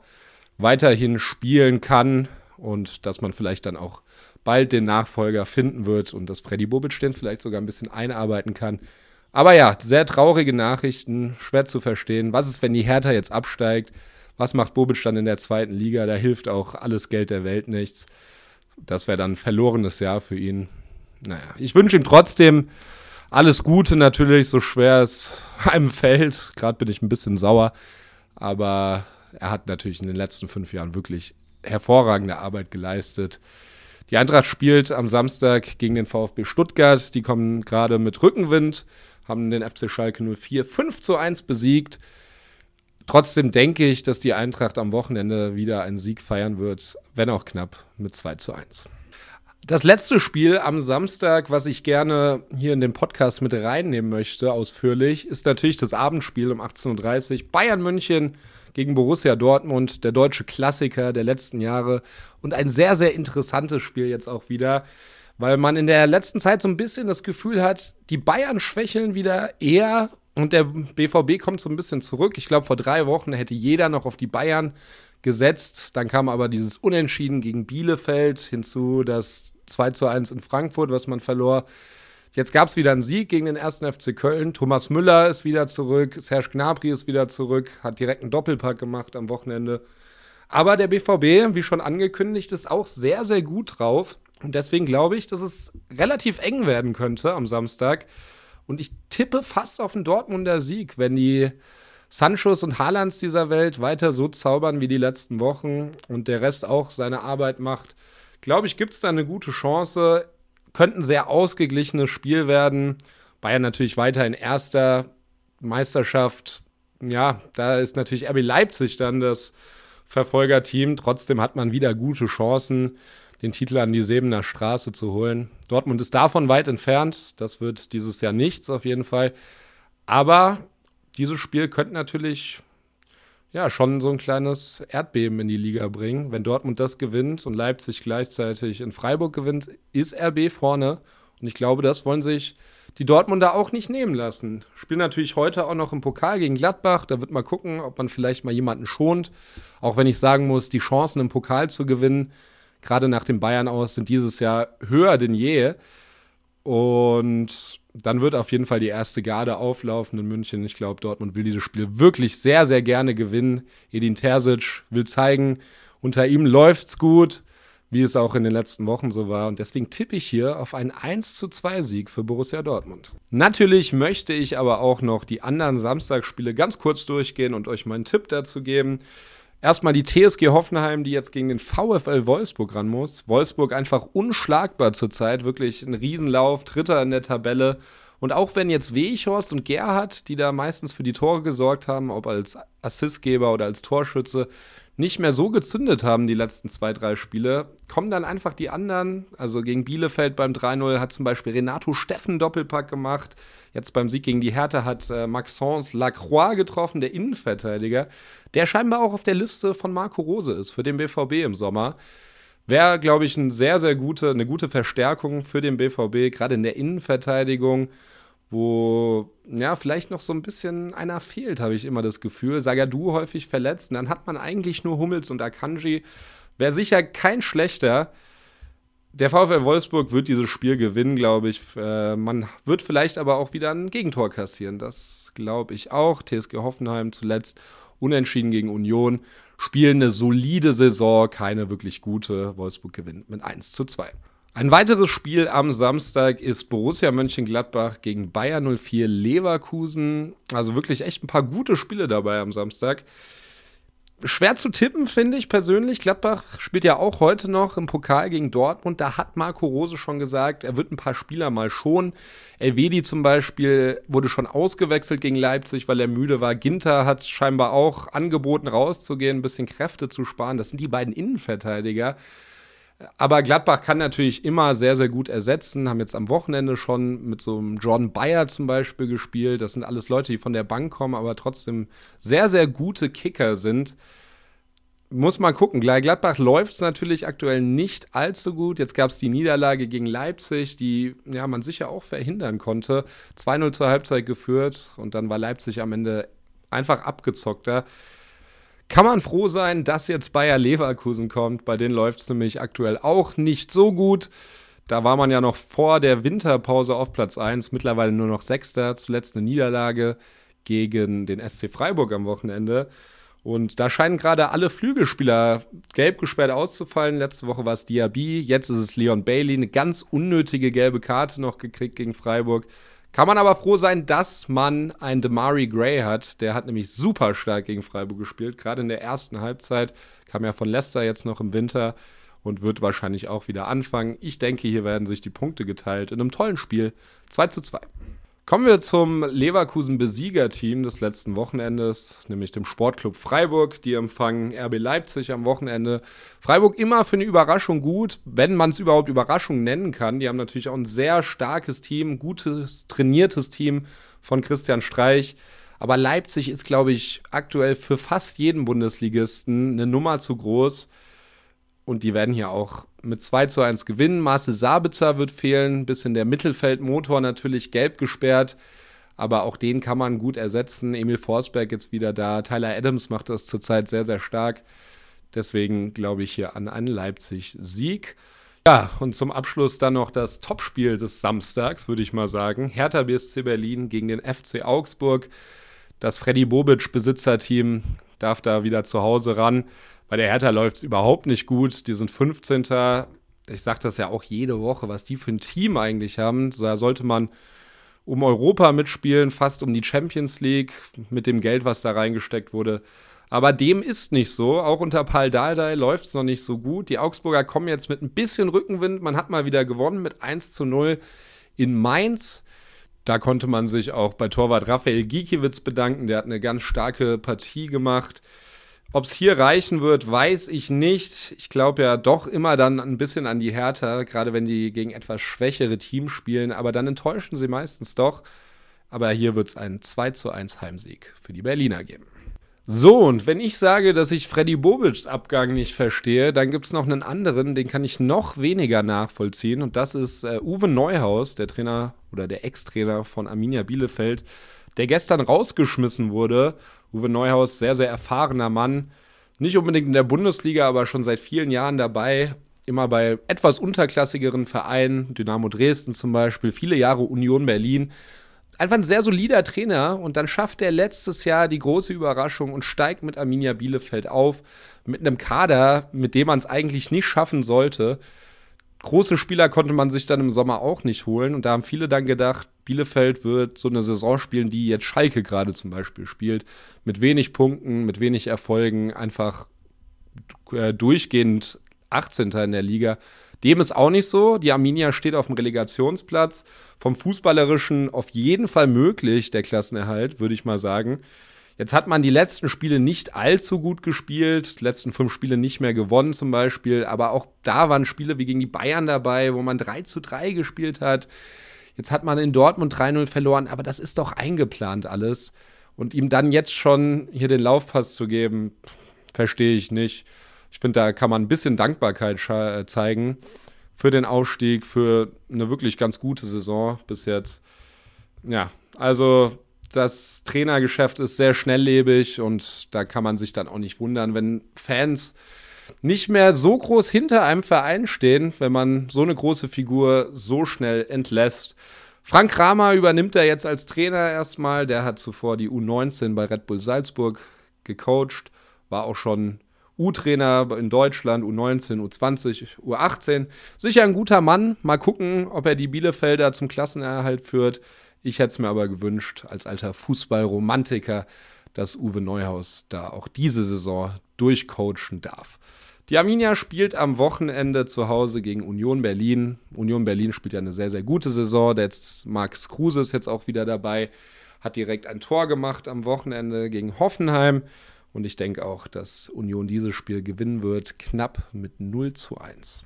weiterhin spielen kann und dass man vielleicht dann auch bald den Nachfolger finden wird und dass Freddy Bobic den vielleicht sogar ein bisschen einarbeiten kann. Aber ja, sehr traurige Nachrichten, schwer zu verstehen. Was ist, wenn die Hertha jetzt absteigt? Was macht Bobic dann in der zweiten Liga? Da hilft auch alles Geld der Welt nichts. Das wäre dann ein verlorenes Jahr für ihn. Naja, ich wünsche ihm trotzdem alles Gute natürlich, so schwer es [LAUGHS] einem fällt. Gerade bin ich ein bisschen sauer. Aber er hat natürlich in den letzten fünf Jahren wirklich hervorragende Arbeit geleistet. Die Eintracht spielt am Samstag gegen den VfB Stuttgart. Die kommen gerade mit Rückenwind, haben den FC Schalke 04 5 zu 1 besiegt. Trotzdem denke ich, dass die Eintracht am Wochenende wieder einen Sieg feiern wird, wenn auch knapp mit 2 zu 1. Das letzte Spiel am Samstag, was ich gerne hier in den Podcast mit reinnehmen möchte, ausführlich, ist natürlich das Abendspiel um 18.30 Uhr. Bayern München gegen Borussia Dortmund, der deutsche Klassiker der letzten Jahre. Und ein sehr, sehr interessantes Spiel jetzt auch wieder, weil man in der letzten Zeit so ein bisschen das Gefühl hat, die Bayern schwächeln wieder eher und der BVB kommt so ein bisschen zurück. Ich glaube, vor drei Wochen hätte jeder noch auf die Bayern gesetzt. Dann kam aber dieses Unentschieden gegen Bielefeld hinzu, das 2 zu 1 in Frankfurt, was man verlor. Jetzt gab es wieder einen Sieg gegen den ersten FC Köln. Thomas Müller ist wieder zurück, Serge Gnabry ist wieder zurück, hat direkt einen Doppelpack gemacht am Wochenende. Aber der BVB, wie schon angekündigt, ist auch sehr, sehr gut drauf. Und deswegen glaube ich, dass es relativ eng werden könnte am Samstag. Und ich tippe fast auf einen Dortmunder Sieg, wenn die Sanchos und Haalands dieser Welt weiter so zaubern wie die letzten Wochen und der Rest auch seine Arbeit macht, glaube ich, gibt es da eine gute Chance. Könnte ein sehr ausgeglichenes Spiel werden. Bayern natürlich weiter in erster Meisterschaft. Ja, da ist natürlich RB Leipzig dann das Verfolgerteam. Trotzdem hat man wieder gute Chancen, den Titel an die Sebener Straße zu holen. Dortmund ist davon weit entfernt. Das wird dieses Jahr nichts auf jeden Fall. Aber dieses Spiel könnte natürlich ja schon so ein kleines Erdbeben in die Liga bringen. Wenn Dortmund das gewinnt und Leipzig gleichzeitig in Freiburg gewinnt, ist RB vorne. Und ich glaube, das wollen sich die Dortmunder auch nicht nehmen lassen. Spielen natürlich heute auch noch im Pokal gegen Gladbach. Da wird mal gucken, ob man vielleicht mal jemanden schont. Auch wenn ich sagen muss, die Chancen im Pokal zu gewinnen, gerade nach dem Bayern aus, sind dieses Jahr höher denn je. Und dann wird auf jeden Fall die erste Garde auflaufen in München. Ich glaube, Dortmund will dieses Spiel wirklich sehr, sehr gerne gewinnen. Edin Terzic will zeigen, unter ihm läuft's gut, wie es auch in den letzten Wochen so war. Und deswegen tippe ich hier auf einen 1 zu 2 Sieg für Borussia Dortmund. Natürlich möchte ich aber auch noch die anderen Samstagsspiele ganz kurz durchgehen und euch meinen Tipp dazu geben. Erstmal die TSG Hoffenheim, die jetzt gegen den VfL Wolfsburg ran muss. Wolfsburg einfach unschlagbar zurzeit, wirklich ein Riesenlauf, Dritter in der Tabelle. Und auch wenn jetzt Weichhorst und Gerhard, die da meistens für die Tore gesorgt haben, ob als Assistgeber oder als Torschütze, nicht mehr so gezündet haben, die letzten zwei, drei Spiele, kommen dann einfach die anderen. Also gegen Bielefeld beim 3-0 hat zum Beispiel Renato Steffen Doppelpack gemacht. Jetzt beim Sieg gegen die Hertha hat äh, Maxence Lacroix getroffen, der Innenverteidiger, der scheinbar auch auf der Liste von Marco Rose ist für den BVB im Sommer. Wäre, glaube ich, eine sehr, sehr gute, eine gute Verstärkung für den BVB, gerade in der Innenverteidigung. Wo ja vielleicht noch so ein bisschen einer fehlt, habe ich immer das Gefühl. Sagadu häufig verletzt. Und dann hat man eigentlich nur Hummels und Akanji. Wäre sicher kein schlechter. Der VfL Wolfsburg wird dieses Spiel gewinnen, glaube ich. Äh, man wird vielleicht aber auch wieder ein Gegentor kassieren. Das glaube ich auch. TSG Hoffenheim zuletzt unentschieden gegen Union. Spielen eine solide Saison, keine wirklich gute. Wolfsburg gewinnt mit 1 zu 2. Ein weiteres Spiel am Samstag ist Borussia Mönchengladbach gegen Bayer 04 Leverkusen. Also wirklich echt ein paar gute Spiele dabei am Samstag. Schwer zu tippen, finde ich persönlich. Gladbach spielt ja auch heute noch im Pokal gegen Dortmund. Da hat Marco Rose schon gesagt, er wird ein paar Spieler mal schonen. Elvedi zum Beispiel wurde schon ausgewechselt gegen Leipzig, weil er müde war. Ginter hat scheinbar auch angeboten, rauszugehen, ein bisschen Kräfte zu sparen. Das sind die beiden Innenverteidiger. Aber Gladbach kann natürlich immer sehr, sehr gut ersetzen. Haben jetzt am Wochenende schon mit so einem John Bayer zum Beispiel gespielt. Das sind alles Leute, die von der Bank kommen, aber trotzdem sehr, sehr gute Kicker sind. Muss man gucken. Gladbach läuft es natürlich aktuell nicht allzu gut. Jetzt gab es die Niederlage gegen Leipzig, die ja, man sicher auch verhindern konnte. 2-0 zur Halbzeit geführt und dann war Leipzig am Ende einfach abgezockter kann man froh sein, dass jetzt Bayer Leverkusen kommt. Bei denen läuft es nämlich aktuell auch nicht so gut. Da war man ja noch vor der Winterpause auf Platz 1, mittlerweile nur noch Sechster, zuletzt eine Niederlage gegen den SC Freiburg am Wochenende. Und da scheinen gerade alle Flügelspieler gelb gesperrt auszufallen. Letzte Woche war es Diaby, jetzt ist es Leon Bailey. Eine ganz unnötige gelbe Karte noch gekriegt gegen Freiburg. Kann man aber froh sein, dass man einen Demari Gray hat. Der hat nämlich super stark gegen Freiburg gespielt. Gerade in der ersten Halbzeit kam ja von Leicester jetzt noch im Winter und wird wahrscheinlich auch wieder anfangen. Ich denke, hier werden sich die Punkte geteilt in einem tollen Spiel. 2 zu 2. Kommen wir zum Leverkusen-Besieger-Team des letzten Wochenendes, nämlich dem Sportclub Freiburg. Die empfangen RB Leipzig am Wochenende. Freiburg immer für eine Überraschung gut, wenn man es überhaupt Überraschung nennen kann. Die haben natürlich auch ein sehr starkes Team, gutes, trainiertes Team von Christian Streich. Aber Leipzig ist, glaube ich, aktuell für fast jeden Bundesligisten eine Nummer zu groß. Und die werden hier auch mit 2 zu 1 gewinnen. Marcel Sabitzer wird fehlen, bisschen der Mittelfeldmotor natürlich gelb gesperrt, aber auch den kann man gut ersetzen. Emil Forsberg jetzt wieder da. Tyler Adams macht das zurzeit sehr, sehr stark. Deswegen glaube ich hier an einen Leipzig-Sieg. Ja, und zum Abschluss dann noch das Topspiel des Samstags, würde ich mal sagen. Hertha BSC Berlin gegen den FC Augsburg. Das Freddy Bobic Besitzerteam darf da wieder zu Hause ran. Bei der Hertha läuft es überhaupt nicht gut. Die sind 15. Ich sage das ja auch jede Woche, was die für ein Team eigentlich haben. Da sollte man um Europa mitspielen, fast um die Champions League mit dem Geld, was da reingesteckt wurde. Aber dem ist nicht so. Auch unter Paul Dardai läuft es noch nicht so gut. Die Augsburger kommen jetzt mit ein bisschen Rückenwind. Man hat mal wieder gewonnen mit 1 zu 0 in Mainz. Da konnte man sich auch bei Torwart Raphael Giekiewicz bedanken. Der hat eine ganz starke Partie gemacht. Ob es hier reichen wird, weiß ich nicht. Ich glaube ja doch immer dann ein bisschen an die Hertha, gerade wenn die gegen etwas schwächere Teams spielen, aber dann enttäuschen sie meistens doch. Aber hier wird es einen 2 zu 1 Heimsieg für die Berliner geben. So, und wenn ich sage, dass ich Freddy Bobics Abgang nicht verstehe, dann gibt es noch einen anderen, den kann ich noch weniger nachvollziehen. Und das ist äh, Uwe Neuhaus, der Trainer oder der Ex-Trainer von Arminia Bielefeld, der gestern rausgeschmissen wurde Uwe Neuhaus, sehr, sehr erfahrener Mann. Nicht unbedingt in der Bundesliga, aber schon seit vielen Jahren dabei. Immer bei etwas unterklassigeren Vereinen, Dynamo Dresden zum Beispiel, viele Jahre Union Berlin. Einfach ein sehr solider Trainer und dann schafft er letztes Jahr die große Überraschung und steigt mit Arminia Bielefeld auf. Mit einem Kader, mit dem man es eigentlich nicht schaffen sollte große Spieler konnte man sich dann im Sommer auch nicht holen. Und da haben viele dann gedacht, Bielefeld wird so eine Saison spielen, die jetzt Schalke gerade zum Beispiel spielt. Mit wenig Punkten, mit wenig Erfolgen, einfach äh, durchgehend 18. in der Liga. Dem ist auch nicht so. Die Arminia steht auf dem Relegationsplatz. Vom Fußballerischen auf jeden Fall möglich, der Klassenerhalt, würde ich mal sagen. Jetzt hat man die letzten Spiele nicht allzu gut gespielt, die letzten fünf Spiele nicht mehr gewonnen zum Beispiel, aber auch da waren Spiele wie gegen die Bayern dabei, wo man 3 zu 3 gespielt hat. Jetzt hat man in Dortmund 3-0 verloren, aber das ist doch eingeplant alles. Und ihm dann jetzt schon hier den Laufpass zu geben, verstehe ich nicht. Ich finde, da kann man ein bisschen Dankbarkeit äh, zeigen für den Aufstieg, für eine wirklich ganz gute Saison bis jetzt. Ja, also das Trainergeschäft ist sehr schnelllebig und da kann man sich dann auch nicht wundern, wenn Fans nicht mehr so groß hinter einem Verein stehen, wenn man so eine große Figur so schnell entlässt. Frank Kramer übernimmt er jetzt als Trainer erstmal. Der hat zuvor die U19 bei Red Bull Salzburg gecoacht, war auch schon U-Trainer in Deutschland, U19, U20, U18. Sicher ein guter Mann. Mal gucken, ob er die Bielefelder zum Klassenerhalt führt. Ich hätte es mir aber gewünscht, als alter Fußballromantiker, dass Uwe Neuhaus da auch diese Saison durchcoachen darf. Die Arminia spielt am Wochenende zu Hause gegen Union Berlin. Union Berlin spielt ja eine sehr, sehr gute Saison. Jetzt Max Kruse ist jetzt auch wieder dabei. Hat direkt ein Tor gemacht am Wochenende gegen Hoffenheim. Und ich denke auch, dass Union dieses Spiel gewinnen wird, knapp mit 0 zu 1.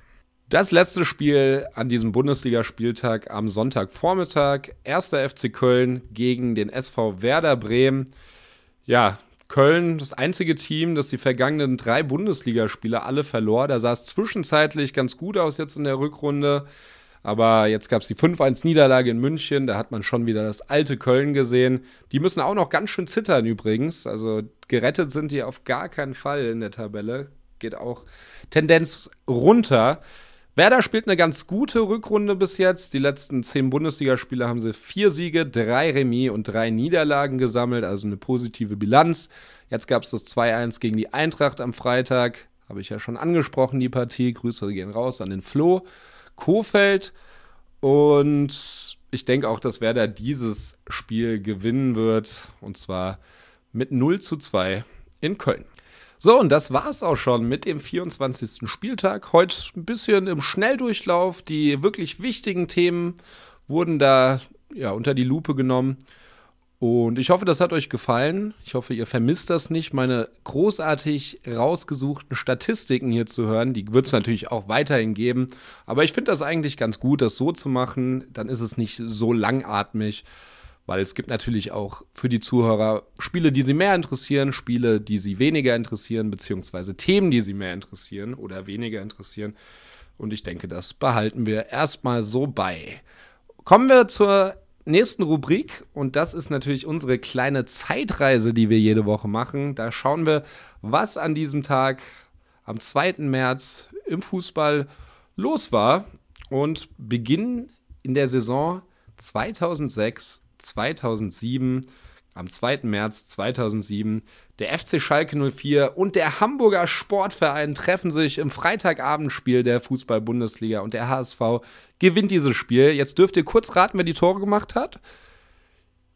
Das letzte Spiel an diesem Bundesligaspieltag am Sonntagvormittag. Erster FC Köln gegen den SV Werder Bremen. Ja, Köln das einzige Team, das die vergangenen drei Bundesligaspiele alle verlor. Da sah es zwischenzeitlich ganz gut aus jetzt in der Rückrunde. Aber jetzt gab es die 5-1-Niederlage in München. Da hat man schon wieder das alte Köln gesehen. Die müssen auch noch ganz schön zittern übrigens. Also gerettet sind die auf gar keinen Fall in der Tabelle. Geht auch Tendenz runter. Werder spielt eine ganz gute Rückrunde bis jetzt. Die letzten zehn Bundesligaspiele haben sie vier Siege, drei Remis und drei Niederlagen gesammelt, also eine positive Bilanz. Jetzt gab es das 2-1 gegen die Eintracht am Freitag. Habe ich ja schon angesprochen, die Partie. Grüße gehen raus an den Flo. Kofeld. Und ich denke auch, dass Werder dieses Spiel gewinnen wird. Und zwar mit 0 zu 2 in Köln. So, und das war es auch schon mit dem 24. Spieltag. Heute ein bisschen im Schnelldurchlauf. Die wirklich wichtigen Themen wurden da ja, unter die Lupe genommen. Und ich hoffe, das hat euch gefallen. Ich hoffe, ihr vermisst das nicht, meine großartig rausgesuchten Statistiken hier zu hören. Die wird es natürlich auch weiterhin geben. Aber ich finde das eigentlich ganz gut, das so zu machen. Dann ist es nicht so langatmig weil es gibt natürlich auch für die Zuhörer Spiele, die sie mehr interessieren, Spiele, die sie weniger interessieren, beziehungsweise Themen, die sie mehr interessieren oder weniger interessieren. Und ich denke, das behalten wir erstmal so bei. Kommen wir zur nächsten Rubrik und das ist natürlich unsere kleine Zeitreise, die wir jede Woche machen. Da schauen wir, was an diesem Tag am 2. März im Fußball los war und beginnen in der Saison 2006 2007, am 2. März 2007, der FC Schalke 04 und der Hamburger Sportverein treffen sich im Freitagabendspiel der Fußball-Bundesliga und der HSV gewinnt dieses Spiel. Jetzt dürft ihr kurz raten, wer die Tore gemacht hat.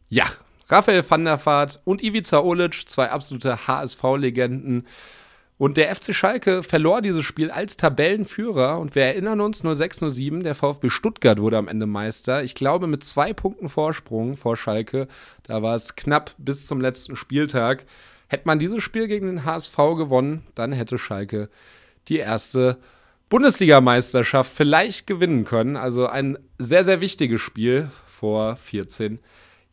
Ja, Raphael van der Vaart und Ivica Olic, zwei absolute HSV-Legenden. Und der FC Schalke verlor dieses Spiel als Tabellenführer. Und wir erinnern uns, 06-07, der VfB Stuttgart wurde am Ende Meister. Ich glaube, mit zwei Punkten Vorsprung vor Schalke. Da war es knapp bis zum letzten Spieltag. Hätte man dieses Spiel gegen den HSV gewonnen, dann hätte Schalke die erste Bundesligameisterschaft vielleicht gewinnen können. Also ein sehr, sehr wichtiges Spiel vor 14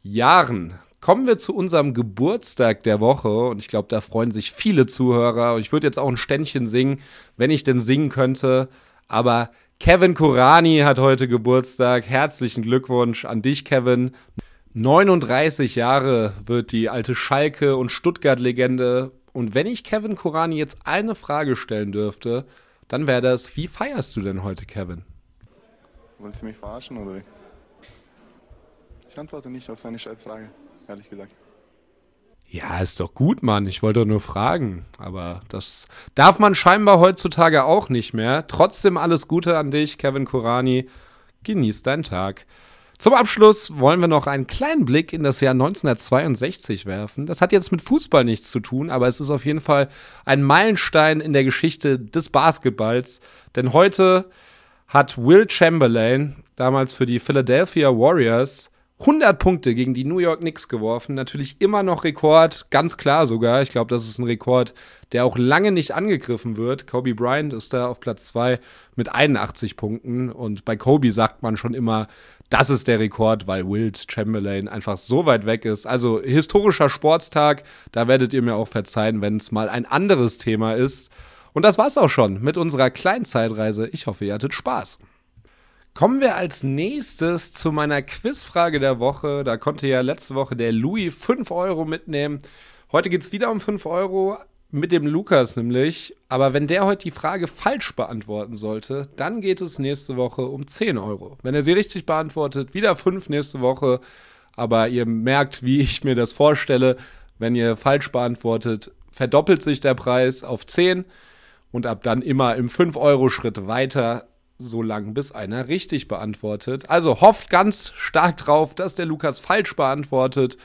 Jahren. Kommen wir zu unserem Geburtstag der Woche und ich glaube, da freuen sich viele Zuhörer. Ich würde jetzt auch ein Ständchen singen, wenn ich denn singen könnte. Aber Kevin Kurani hat heute Geburtstag. Herzlichen Glückwunsch an dich, Kevin. 39 Jahre wird die alte Schalke- und Stuttgart-Legende. Und wenn ich Kevin Kurani jetzt eine Frage stellen dürfte, dann wäre das, wie feierst du denn heute, Kevin? Wolltest du mich verarschen oder? Ich antworte nicht auf seine Scheißfrage ehrlich gesagt. Ja, ist doch gut, Mann. Ich wollte nur fragen. Aber das darf man scheinbar heutzutage auch nicht mehr. Trotzdem alles Gute an dich, Kevin Kurani. Genieß deinen Tag. Zum Abschluss wollen wir noch einen kleinen Blick in das Jahr 1962 werfen. Das hat jetzt mit Fußball nichts zu tun, aber es ist auf jeden Fall ein Meilenstein in der Geschichte des Basketballs. Denn heute hat Will Chamberlain damals für die Philadelphia Warriors 100 Punkte gegen die New York Knicks geworfen. Natürlich immer noch Rekord, ganz klar sogar. Ich glaube, das ist ein Rekord, der auch lange nicht angegriffen wird. Kobe Bryant ist da auf Platz 2 mit 81 Punkten. Und bei Kobe sagt man schon immer, das ist der Rekord, weil Wilt Chamberlain einfach so weit weg ist. Also historischer Sportstag, da werdet ihr mir auch verzeihen, wenn es mal ein anderes Thema ist. Und das war's auch schon mit unserer kleinen Zeitreise. Ich hoffe, ihr hattet Spaß. Kommen wir als nächstes zu meiner Quizfrage der Woche. Da konnte ja letzte Woche der Louis 5 Euro mitnehmen. Heute geht es wieder um 5 Euro mit dem Lukas nämlich. Aber wenn der heute die Frage falsch beantworten sollte, dann geht es nächste Woche um 10 Euro. Wenn er sie richtig beantwortet, wieder 5 nächste Woche. Aber ihr merkt, wie ich mir das vorstelle. Wenn ihr falsch beantwortet, verdoppelt sich der Preis auf 10 und ab dann immer im 5-Euro-Schritt weiter, so lang bis einer richtig beantwortet. Also hofft ganz stark drauf, dass der Lukas falsch beantwortet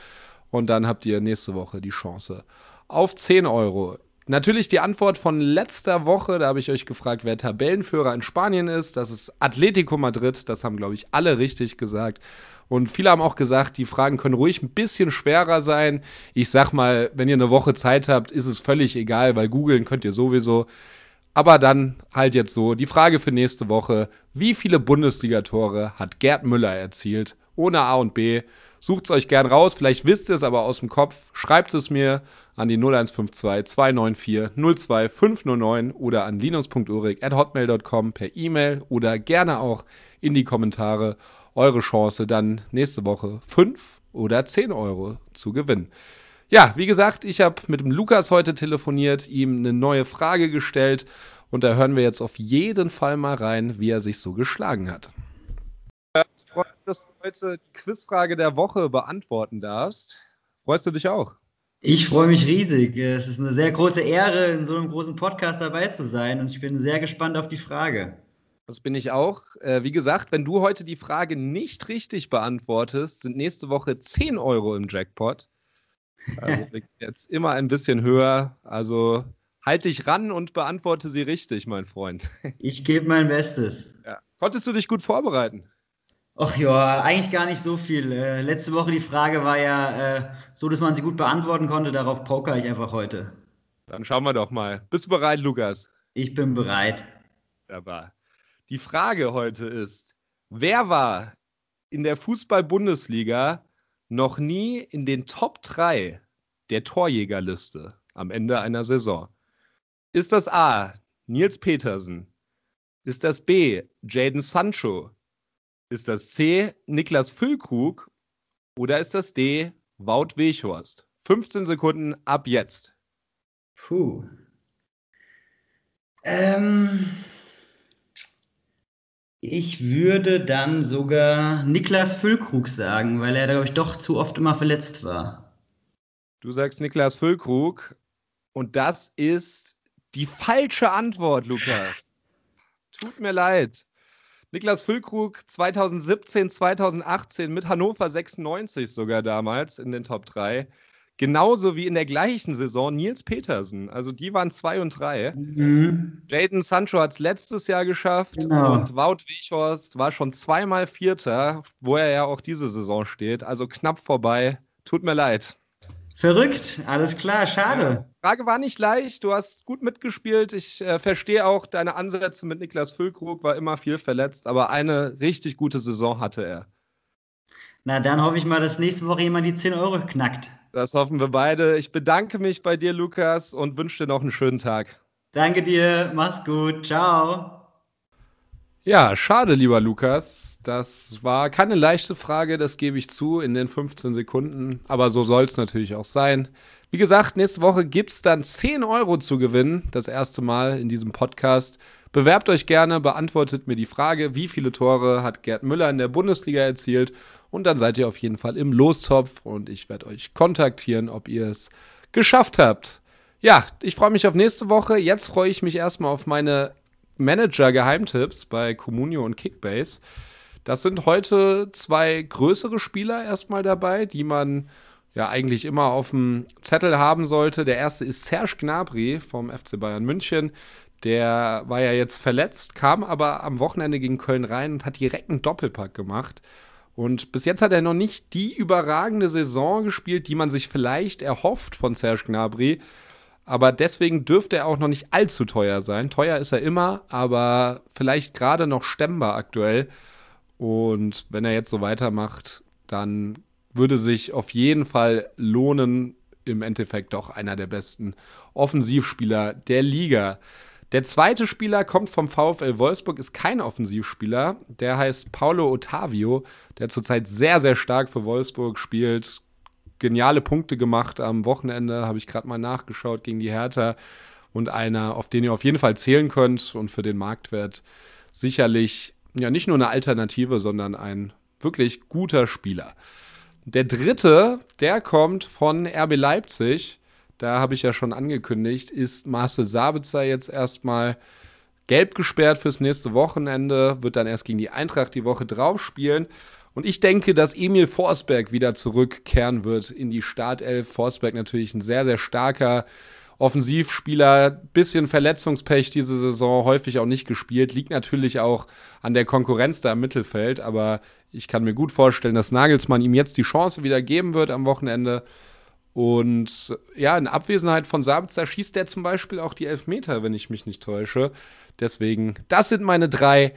und dann habt ihr nächste Woche die Chance auf 10 Euro. Natürlich die Antwort von letzter Woche, da habe ich euch gefragt, wer Tabellenführer in Spanien ist. Das ist Atletico Madrid, das haben, glaube ich, alle richtig gesagt. Und viele haben auch gesagt, die Fragen können ruhig ein bisschen schwerer sein. Ich sag mal, wenn ihr eine Woche Zeit habt, ist es völlig egal, weil googeln könnt ihr sowieso. Aber dann halt jetzt so, die Frage für nächste Woche, wie viele Bundesligatore hat Gerd Müller erzielt? Ohne A und B. Sucht es euch gern raus, vielleicht wisst ihr es aber aus dem Kopf. Schreibt es mir an die 0152 294 02 509 oder an linus.urik.hotmail.com per E-Mail oder gerne auch in die Kommentare eure Chance, dann nächste Woche 5 oder 10 Euro zu gewinnen. Ja, wie gesagt, ich habe mit dem Lukas heute telefoniert, ihm eine neue Frage gestellt und da hören wir jetzt auf jeden Fall mal rein, wie er sich so geschlagen hat. Ich freue mich, dass du heute die Quizfrage der Woche beantworten darfst. Freust du dich auch? Ich freue mich riesig. Es ist eine sehr große Ehre, in so einem großen Podcast dabei zu sein und ich bin sehr gespannt auf die Frage. Das bin ich auch. Äh, wie gesagt, wenn du heute die Frage nicht richtig beantwortest, sind nächste Woche 10 Euro im Jackpot. Also jetzt immer ein bisschen höher. Also halt dich ran und beantworte sie richtig, mein Freund. [LAUGHS] Ich gebe mein Bestes. Ja. Konntest du dich gut vorbereiten? Ach ja, eigentlich gar nicht so viel. Äh, letzte Woche die Frage war ja äh, so, dass man sie gut beantworten konnte. Darauf poker ich einfach heute. Dann schauen wir doch mal. Bist du bereit, Lukas? Ich bin bereit. Wunderbar. Die Frage heute ist, wer war in der Fußball-Bundesliga noch nie in den Top 3 der Torjägerliste am Ende einer Saison? Ist das A. Nils Petersen? Ist das B. Jaden Sancho? Ist das C. Niklas Füllkrug? Oder ist das D. Wout Weghorst? 15 Sekunden ab jetzt. Puh. Ähm, ich würde dann sogar Niklas Füllkrug sagen, weil er, glaube ich, doch zu oft immer verletzt war. Du sagst Niklas Füllkrug und das ist die falsche Antwort, Lukas. Tut mir leid. Niklas Füllkrug 2017, 2018 mit Hannover 96 sogar damals in den Top 3. Genauso wie in der gleichen Saison Nils Petersen. Also die waren 2 und 3. Mhm. Jaden Sancho hat es letztes Jahr geschafft genau. und Wout Wiechhorst war schon zweimal Vierter, wo er ja auch diese Saison steht. Also knapp vorbei. Tut mir leid. Verrückt, alles klar, schade. Ja. Frage war nicht leicht, du hast gut mitgespielt. Ich äh, verstehe auch deine Ansätze mit Niklas Füllkrug, war immer viel verletzt, aber eine richtig gute Saison hatte er. Na, dann hoffe ich mal, dass nächste Woche jemand die 10 Euro knackt. Das hoffen wir beide. Ich bedanke mich bei dir, Lukas, und wünsche dir noch einen schönen Tag. Danke dir, mach's gut, ciao. Ja, schade, lieber Lukas. Das war keine leichte Frage, das gebe ich zu, in den 15 Sekunden. Aber so soll es natürlich auch sein. Wie gesagt, nächste Woche gibt es dann 10 Euro zu gewinnen. Das erste Mal in diesem Podcast. Bewerbt euch gerne, beantwortet mir die Frage, wie viele Tore hat Gerd Müller in der Bundesliga erzielt. Und dann seid ihr auf jeden Fall im Lostopf und ich werde euch kontaktieren, ob ihr es geschafft habt. Ja, ich freue mich auf nächste Woche. Jetzt freue ich mich erstmal auf meine Manager-Geheimtipps bei Comunio und Kickbase. Das sind heute zwei größere Spieler erstmal dabei, die man ja eigentlich immer auf dem Zettel haben sollte. Der erste ist Serge Gnabry vom FC Bayern München. Der war ja jetzt verletzt, kam aber am Wochenende gegen Köln rein und hat direkt einen Doppelpack gemacht. Und bis jetzt hat er noch nicht die überragende Saison gespielt, die man sich vielleicht erhofft von Serge Gnabry. Aber deswegen dürfte er auch noch nicht allzu teuer sein. Teuer ist er immer, aber vielleicht gerade noch stemmbar aktuell. Und wenn er jetzt so weitermacht, dann würde sich auf jeden Fall lohnen, im Endeffekt doch einer der besten Offensivspieler der Liga. Der zweite Spieler kommt vom VfL Wolfsburg, ist kein Offensivspieler. Der heißt Paulo Ottavio, der zurzeit sehr, sehr stark für Wolfsburg spielt. Geniale Punkte gemacht am Wochenende, habe ich gerade mal nachgeschaut gegen die Hertha. Und einer, auf den ihr auf jeden Fall zählen könnt und für den Marktwert sicherlich ja nicht nur eine Alternative, sondern ein wirklich guter Spieler. Der dritte, der kommt von RB Leipzig da habe ich ja schon angekündigt, ist Marcel Sabitzer jetzt erstmal gelb gesperrt fürs nächste Wochenende, wird dann erst gegen die Eintracht die Woche drauf spielen. Und ich denke, dass Emil Forsberg wieder zurückkehren wird in die Startelf. Forsberg natürlich ein sehr, sehr starker Offensivspieler, bisschen Verletzungspech diese Saison, häufig auch nicht gespielt. Liegt natürlich auch an der Konkurrenz da im Mittelfeld, aber ich kann mir gut vorstellen, dass Nagelsmann ihm jetzt die Chance wieder geben wird am Wochenende. Und ja, in Abwesenheit von Sabitzer schießt der zum Beispiel auch die Elfmeter, wenn ich mich nicht täusche. Deswegen, das sind meine drei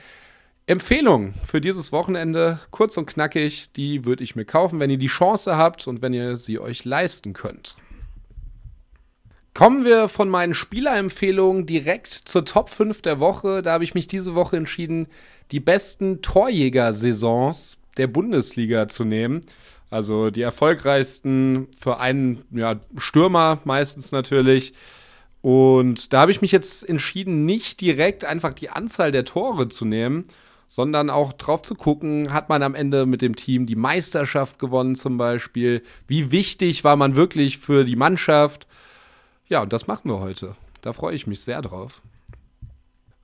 Empfehlungen für dieses Wochenende. Kurz und knackig, die würde ich mir kaufen, wenn ihr die Chance habt und wenn ihr sie euch leisten könnt. Kommen wir von meinen Spielerempfehlungen direkt zur Top 5 der Woche. Da habe ich mich diese Woche entschieden, die besten Torjäger-Saisons der Bundesliga zu nehmen. Also die erfolgreichsten für einen ja, Stürmer meistens natürlich. Und da habe ich mich jetzt entschieden, nicht direkt einfach die Anzahl der Tore zu nehmen, sondern auch drauf zu gucken, hat man am Ende mit dem Team die Meisterschaft gewonnen zum Beispiel? Wie wichtig war man wirklich für die Mannschaft? Ja, und das machen wir heute. Da freue ich mich sehr drauf.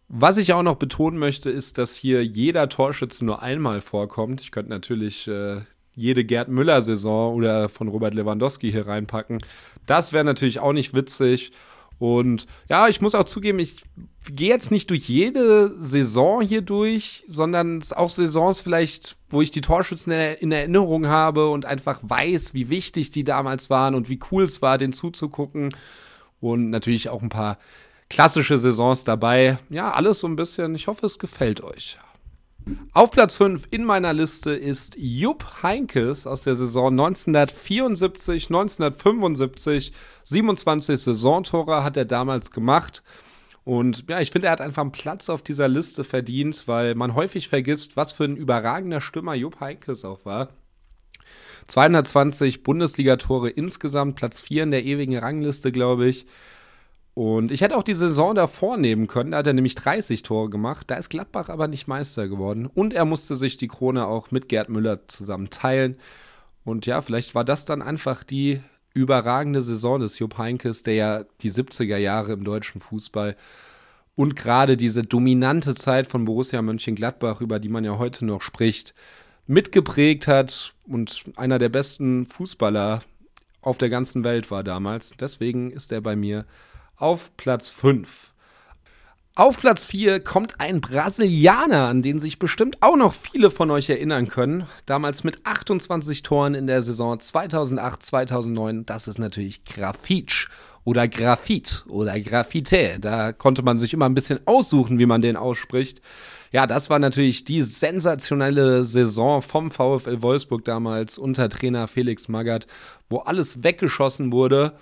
Was ich auch noch betonen möchte, ist, dass hier jeder Torschütze nur einmal vorkommt. Ich könnte natürlich äh, jede Gerd Müller-Saison oder von Robert Lewandowski hier reinpacken. Das wäre natürlich auch nicht witzig. Und ja, ich muss auch zugeben, ich gehe jetzt nicht durch jede Saison hier durch, sondern es auch Saisons vielleicht, wo ich die Torschützen in Erinnerung habe und einfach weiß, wie wichtig die damals waren und wie cool es war, den zuzugucken. Und natürlich auch ein paar klassische Saisons dabei. Ja, alles so ein bisschen. Ich hoffe, es gefällt euch. Auf Platz 5 in meiner Liste ist Jupp Heinkes aus der Saison 1974, 1975. 27 Saisontore hat er damals gemacht. Und ja, ich finde, er hat einfach einen Platz auf dieser Liste verdient, weil man häufig vergisst, was für ein überragender Stürmer Jupp Heinkes auch war. 220 Bundesligatore insgesamt, Platz 4 in der ewigen Rangliste, glaube ich. Und ich hätte auch die Saison davor nehmen können. Da hat er nämlich 30 Tore gemacht. Da ist Gladbach aber nicht Meister geworden. Und er musste sich die Krone auch mit Gerd Müller zusammen teilen. Und ja, vielleicht war das dann einfach die überragende Saison des Jupp Heinkes, der ja die 70er Jahre im deutschen Fußball und gerade diese dominante Zeit von Borussia Mönchengladbach, über die man ja heute noch spricht, mitgeprägt hat und einer der besten Fußballer auf der ganzen Welt war damals. Deswegen ist er bei mir auf Platz 5. Auf Platz 4 kommt ein Brasilianer, an den sich bestimmt auch noch viele von euch erinnern können. Damals mit 28 Toren in der Saison 2008-2009. Das ist natürlich Grafitsch oder Grafit oder Graffite. Da konnte man sich immer ein bisschen aussuchen, wie man den ausspricht. Ja, das war natürlich die sensationelle Saison vom VfL Wolfsburg damals unter Trainer Felix Magath, wo alles weggeschossen wurde.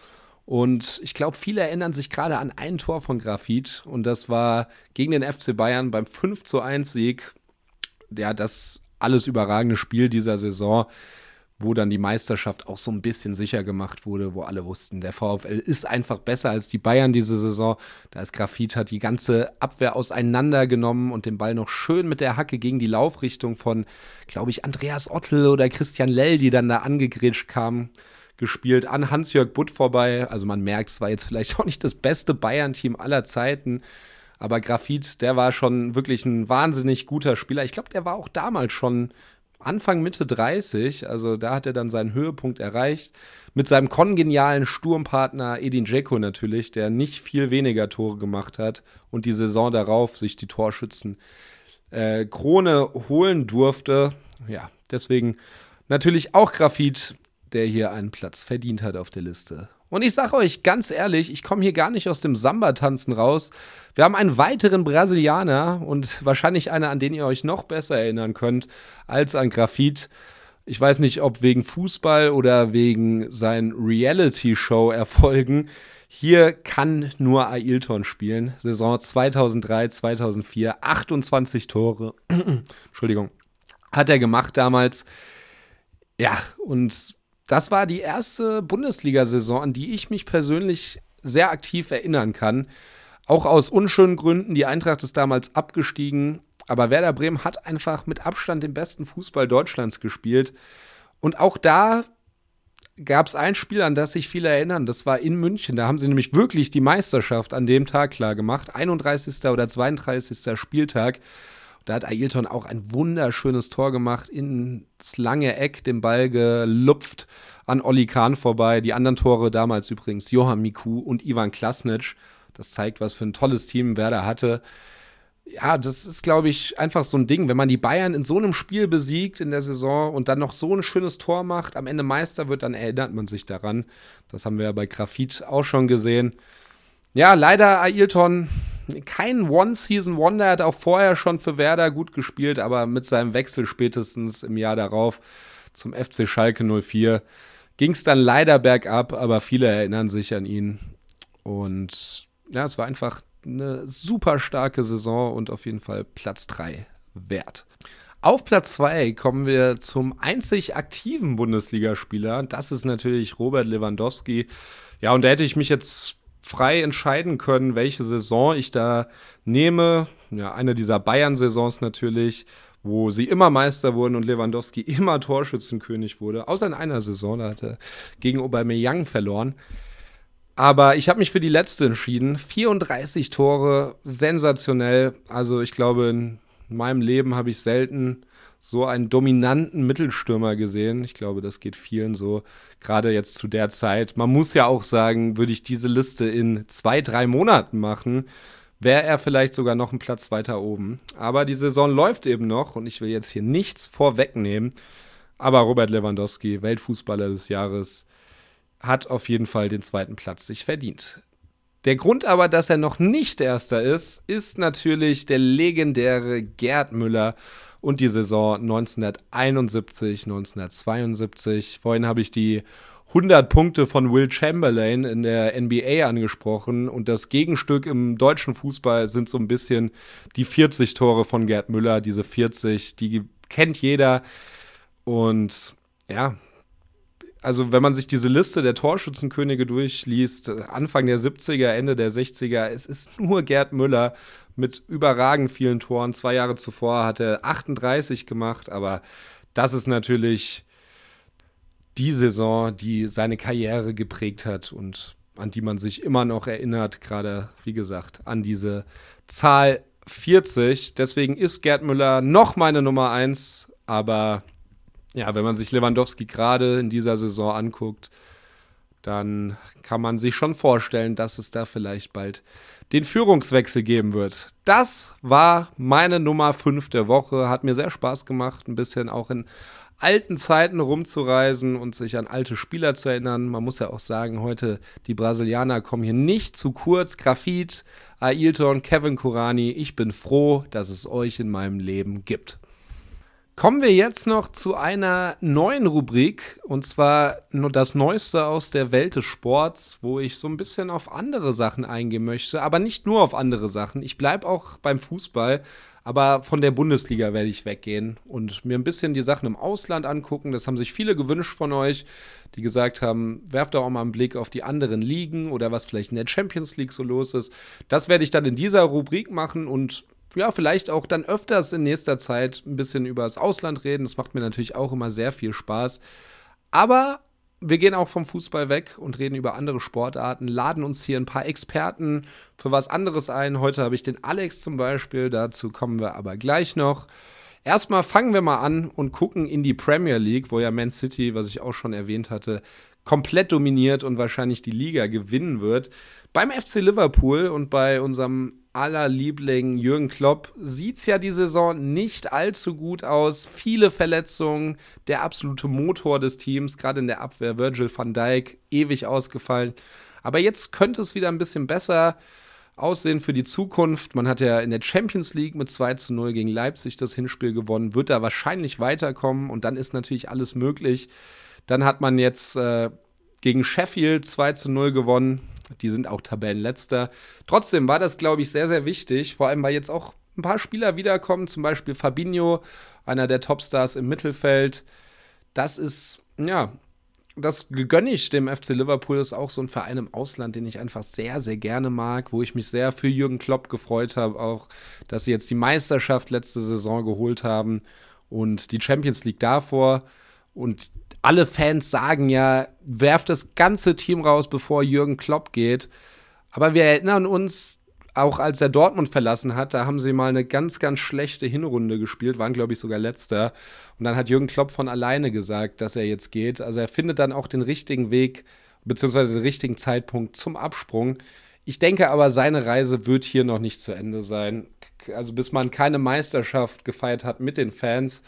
Und ich glaube, viele erinnern sich gerade an ein Tor von Grafit und das war gegen den FC Bayern beim 5 zu 1 Sieg. Ja, das alles überragende Spiel dieser Saison, wo dann die Meisterschaft auch so ein bisschen sicher gemacht wurde, wo alle wussten, der VfL ist einfach besser als die Bayern diese Saison. Da ist Grafit hat die ganze Abwehr auseinandergenommen und den Ball noch schön mit der Hacke gegen die Laufrichtung von, glaube ich, Andreas Ottel oder Christian Lell, die dann da angegrätscht kamen gespielt, an Hans-Jörg Butt vorbei. Also man merkt, es war jetzt vielleicht [LAUGHS] auch nicht das beste Bayern-Team aller Zeiten. Aber Grafit, der war schon wirklich ein wahnsinnig guter Spieler. Ich glaube, der war auch damals schon Anfang, Mitte 30. Also da hat er dann seinen Höhepunkt erreicht. Mit seinem kongenialen Sturmpartner Edin Dzeko natürlich, der nicht viel weniger Tore gemacht hat und die Saison darauf sich die Torschützen äh, Krone holen durfte. Ja, deswegen natürlich auch Grafit der hier einen Platz verdient hat auf der Liste. Und ich sage euch ganz ehrlich, ich komme hier gar nicht aus dem Samba-Tanzen raus. Wir haben einen weiteren Brasilianer und wahrscheinlich einer, an den ihr euch noch besser erinnern könnt als an Grafit. Ich weiß nicht, ob wegen Fußball oder wegen seinen Reality-Show-Erfolgen. Hier kann nur Ailton spielen. Saison 2003, 2004, 28 Tore. [CLEARS THROAT] Entschuldigung. Hat er gemacht damals. Ja, und das war die erste Bundesliga-Saison, an die ich mich persönlich sehr aktiv erinnern kann. Auch aus unschönen Gründen. Die Eintracht ist damals abgestiegen. Aber Werder Bremen hat einfach mit Abstand den besten Fußball Deutschlands gespielt. Und auch da gab es ein Spiel, an das sich viele erinnern. Das war in München. Da haben sie nämlich wirklich die Meisterschaft an dem Tag klar gemacht. 31. oder 32. Spieltag. Da hat Ailton auch ein wunderschönes Tor gemacht, ins lange Eck den Ball gelupft an Olli Kahn vorbei. Die anderen Tore damals übrigens Johann Miku und Ivan Klasnic. Das zeigt, was für ein tolles Team Werder hatte ja, das ist, glaube ich, einfach so ein Ding. Wenn man die Bayern in so einem Spiel besiegt in der Saison und dann noch so ein schönes Tor macht, am Ende Meister wird, dann erinnert man sich daran. Das haben wir ja bei Grafit auch schon gesehen. Ja, leider Ailton kein One-Season-Wonder. Er hat auch vorher schon für Werder gut gespielt, aber mit seinem Wechsel spätestens im Jahr darauf zum FC Schalke 04 ging es dann leider bergab, aber viele erinnern sich an ihn. Und ja, es war einfach eine super starke Saison und auf jeden Fall Platz 3 wert. Auf Platz 2 kommen wir zum einzig aktiven Bundesligaspieler. Das ist natürlich Robert Lewandowski. Ja, und da hätte ich mich jetzt frei entscheiden können, welche Saison ich da nehme. Ja, eine dieser Bayern-Saisons natürlich, wo sie immer Meister wurden und Lewandowski immer Torschützenkönig wurde. Außer in einer Saison, da hat er gegen Aubameyang verloren. Aber ich habe mich für die letzte entschieden. 34 Tore, sensationell. Also ich glaube, in meinem Leben habe ich selten so einen dominanten Mittelstürmer gesehen. Ich glaube, das geht vielen so, gerade jetzt zu der Zeit. Man muss ja auch sagen, würde ich diese Liste in zwei, drei Monaten machen, wäre er vielleicht sogar noch einen Platz weiter oben. Aber die Saison läuft eben noch und ich will jetzt hier nichts vorwegnehmen. Aber Robert Lewandowski, Weltfußballer des Jahres, hat auf jeden Fall den zweiten Platz sich verdient. Der Grund aber, dass er noch nicht Erster ist, ist natürlich der legendäre Gerd Müller und die Saison 1971, 1972. Vorhin habe ich die 100 Punkte von Will Chamberlain in der NBA angesprochen und das Gegenstück im deutschen Fußball sind so ein bisschen die 40 Tore von Gerd Müller. Diese 40, die kennt jeder und ja, also wenn man sich diese Liste der Torschützenkönige durchliest, Anfang der 70er, Ende der 60er, es ist nur Gerd Müller mit überragend vielen Toren. Zwei Jahre zuvor hat er 38 gemacht, aber das ist natürlich die Saison, die seine Karriere geprägt hat und an die man sich immer noch erinnert, gerade wie gesagt, an diese Zahl 40. Deswegen ist Gerd Müller noch meine Nummer 1, aber ja, wenn man sich Lewandowski gerade in dieser Saison anguckt, dann kann man sich schon vorstellen, dass es da vielleicht bald den Führungswechsel geben wird. Das war meine Nummer 5 der Woche. Hat mir sehr Spaß gemacht, ein bisschen auch in alten Zeiten rumzureisen und sich an alte Spieler zu erinnern. Man muss ja auch sagen, heute die Brasilianer kommen hier nicht zu kurz. Grafit, Ailton, Kevin Kurani. Ich bin froh, dass es euch in meinem Leben gibt. Kommen wir jetzt noch zu einer neuen Rubrik und zwar nur das Neueste aus der Welt des Sports, wo ich so ein bisschen auf andere Sachen eingehen möchte, aber nicht nur auf andere Sachen. Ich bleibe auch beim Fußball, aber von der Bundesliga werde ich weggehen und mir ein bisschen die Sachen im Ausland angucken. Das haben sich viele gewünscht von euch, die gesagt haben, werft doch auch mal einen Blick auf die anderen Ligen oder was vielleicht in der Champions League so los ist. Das werde ich dann in dieser Rubrik machen und ja, vielleicht auch dann öfters in nächster Zeit ein bisschen über das Ausland reden. Das macht mir natürlich auch immer sehr viel Spaß. Aber wir gehen auch vom Fußball weg und reden über andere Sportarten, laden uns hier ein paar Experten für was anderes ein. Heute habe ich den Alex zum Beispiel, dazu kommen wir aber gleich noch. Erstmal fangen wir mal an und gucken in die Premier League, wo ja Man City, was ich auch schon erwähnt hatte, komplett dominiert und wahrscheinlich die Liga gewinnen wird. Beim FC Liverpool und bei unserem aller Liebling Jürgen Klopp sieht es ja die Saison nicht allzu gut aus. Viele Verletzungen, der absolute Motor des Teams, gerade in der Abwehr, Virgil van Dijk, ewig ausgefallen. Aber jetzt könnte es wieder ein bisschen besser aussehen für die Zukunft. Man hat ja in der Champions League mit 2 zu 0 gegen Leipzig das Hinspiel gewonnen, wird da wahrscheinlich weiterkommen und dann ist natürlich alles möglich. Dann hat man jetzt äh, gegen Sheffield 2 zu 0 gewonnen Die sind auch Tabellenletzter. Trotzdem war das, glaube ich, sehr, sehr wichtig, vor allem weil jetzt auch ein paar Spieler wiederkommen, zum Beispiel Fabinho, einer der Topstars im Mittelfeld. Das ist, ja, das gönne ich dem FC Liverpool. Das ist auch so ein Verein im Ausland, den ich einfach sehr, sehr gerne mag, wo ich mich sehr für Jürgen Klopp gefreut habe, auch, dass sie jetzt die Meisterschaft letzte Saison geholt haben und die Champions League davor. Und alle Fans sagen ja, werft das ganze Team raus, bevor Jürgen Klopp geht. Aber wir erinnern uns, auch als er Dortmund verlassen hat, da haben sie mal eine ganz, ganz schlechte Hinrunde gespielt, waren, glaube ich, sogar letzter. Und dann hat Jürgen Klopp von alleine gesagt, dass er jetzt geht. Also er findet dann auch den richtigen Weg, beziehungsweise den richtigen Zeitpunkt zum Absprung. Ich denke aber, seine Reise wird hier noch nicht zu Ende sein. Also bis man keine Meisterschaft gefeiert hat mit den Fans,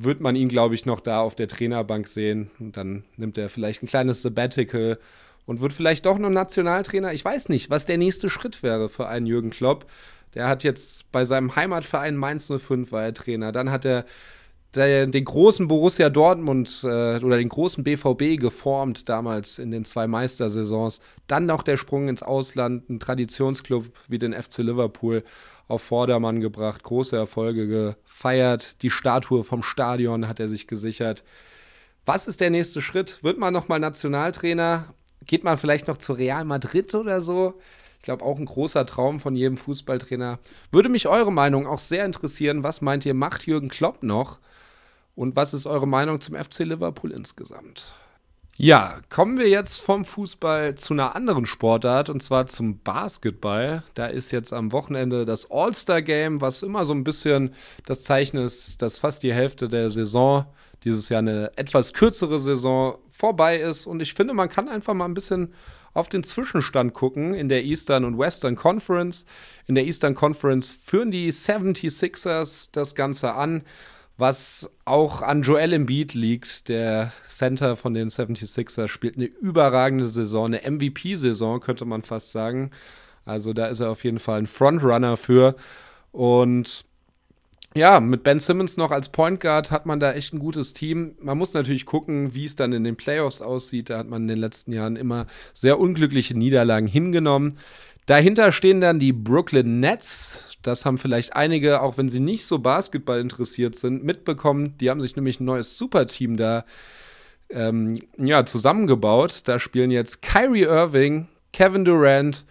wird man ihn, glaube ich, noch da auf der Trainerbank sehen. Und dann nimmt er vielleicht ein kleines Sabbatical und wird vielleicht doch noch Nationaltrainer. Ich weiß nicht, was der nächste Schritt wäre für einen Jürgen Klopp. Der hat jetzt bei seinem Heimatverein Mainz 05 war er Trainer. Dann hat er den großen Borussia Dortmund äh, oder den großen BVB geformt damals in den zwei Meistersaisons. Dann noch der Sprung ins Ausland, ein Traditionsclub wie den FC Liverpool auf Vordermann gebracht, große Erfolge gefeiert. Die Statue vom Stadion hat er sich gesichert. Was ist der nächste Schritt? Wird man nochmal Nationaltrainer? Geht man vielleicht noch zu Real Madrid oder so? Ich glaube, auch ein großer Traum von jedem Fußballtrainer. Würde mich eure Meinung auch sehr interessieren. Was meint ihr, macht Jürgen Klopp noch? Und was ist eure Meinung zum FC Liverpool insgesamt? Ja, kommen wir jetzt vom Fußball zu einer anderen Sportart und zwar zum Basketball. Da ist jetzt am Wochenende das All-Star-Game, was immer so ein bisschen das Zeichen ist, dass fast die Hälfte der Saison, dieses Jahr eine etwas kürzere Saison, vorbei ist. Und ich finde, man kann einfach mal ein bisschen auf den Zwischenstand gucken in der Eastern und Western Conference. In der Eastern Conference führen die 76ers das Ganze an was auch an Joel Embiid liegt. Der Center von den 76ers spielt eine überragende Saison, eine MVP-Saison, könnte man fast sagen. Also da ist er auf jeden Fall ein Frontrunner für. Und ja, mit Ben Simmons noch als Point Guard hat man da echt ein gutes Team. Man muss natürlich gucken, wie es dann in den Playoffs aussieht. Da hat man in den letzten Jahren immer sehr unglückliche Niederlagen hingenommen. Dahinter stehen dann die Brooklyn Nets. Das haben vielleicht einige, auch wenn sie nicht so Basketball interessiert sind, mitbekommen. Die haben sich nämlich ein neues Superteam da ähm, ja, zusammengebaut. Da spielen jetzt Kyrie Irving, Kevin Durant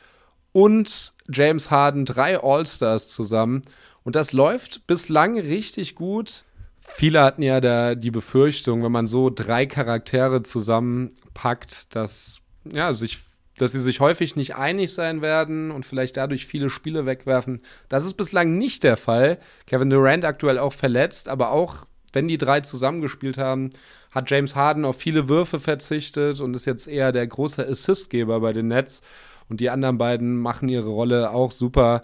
und James Harden, drei All-Stars zusammen. Und das läuft bislang richtig gut. Viele hatten ja da die Befürchtung, wenn man so drei Charaktere zusammenpackt, dass ja, sich dass sie sich häufig nicht einig sein werden und vielleicht dadurch viele Spiele wegwerfen. Das ist bislang nicht der Fall. Kevin Durant aktuell auch verletzt, aber auch wenn die drei zusammengespielt haben, hat James Harden auf viele Würfe verzichtet und ist jetzt eher der große Assistgeber bei den Nets. Und die anderen beiden machen ihre Rolle auch super.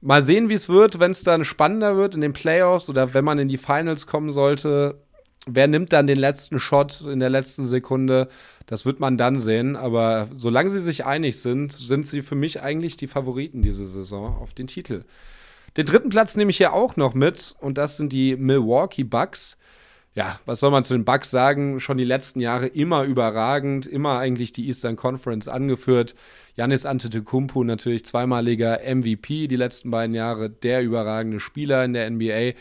Mal sehen, wie es wird, wenn es dann spannender wird in den Playoffs oder wenn man in die Finals kommen sollte wer nimmt dann den letzten Shot in der letzten Sekunde? Das wird man dann sehen. Aber solange sie sich einig sind, sind sie für mich eigentlich die Favoriten diese Saison auf den Titel. Den dritten Platz nehme ich hier auch noch mit und das sind die Milwaukee Bucks. Ja, was soll man zu den Bucks sagen? Schon die letzten Jahre immer überragend, immer eigentlich die Eastern Conference angeführt. Janis Antetokounmpo natürlich zweimaliger MVP die letzten beiden Jahre, der überragende Spieler in der NBA.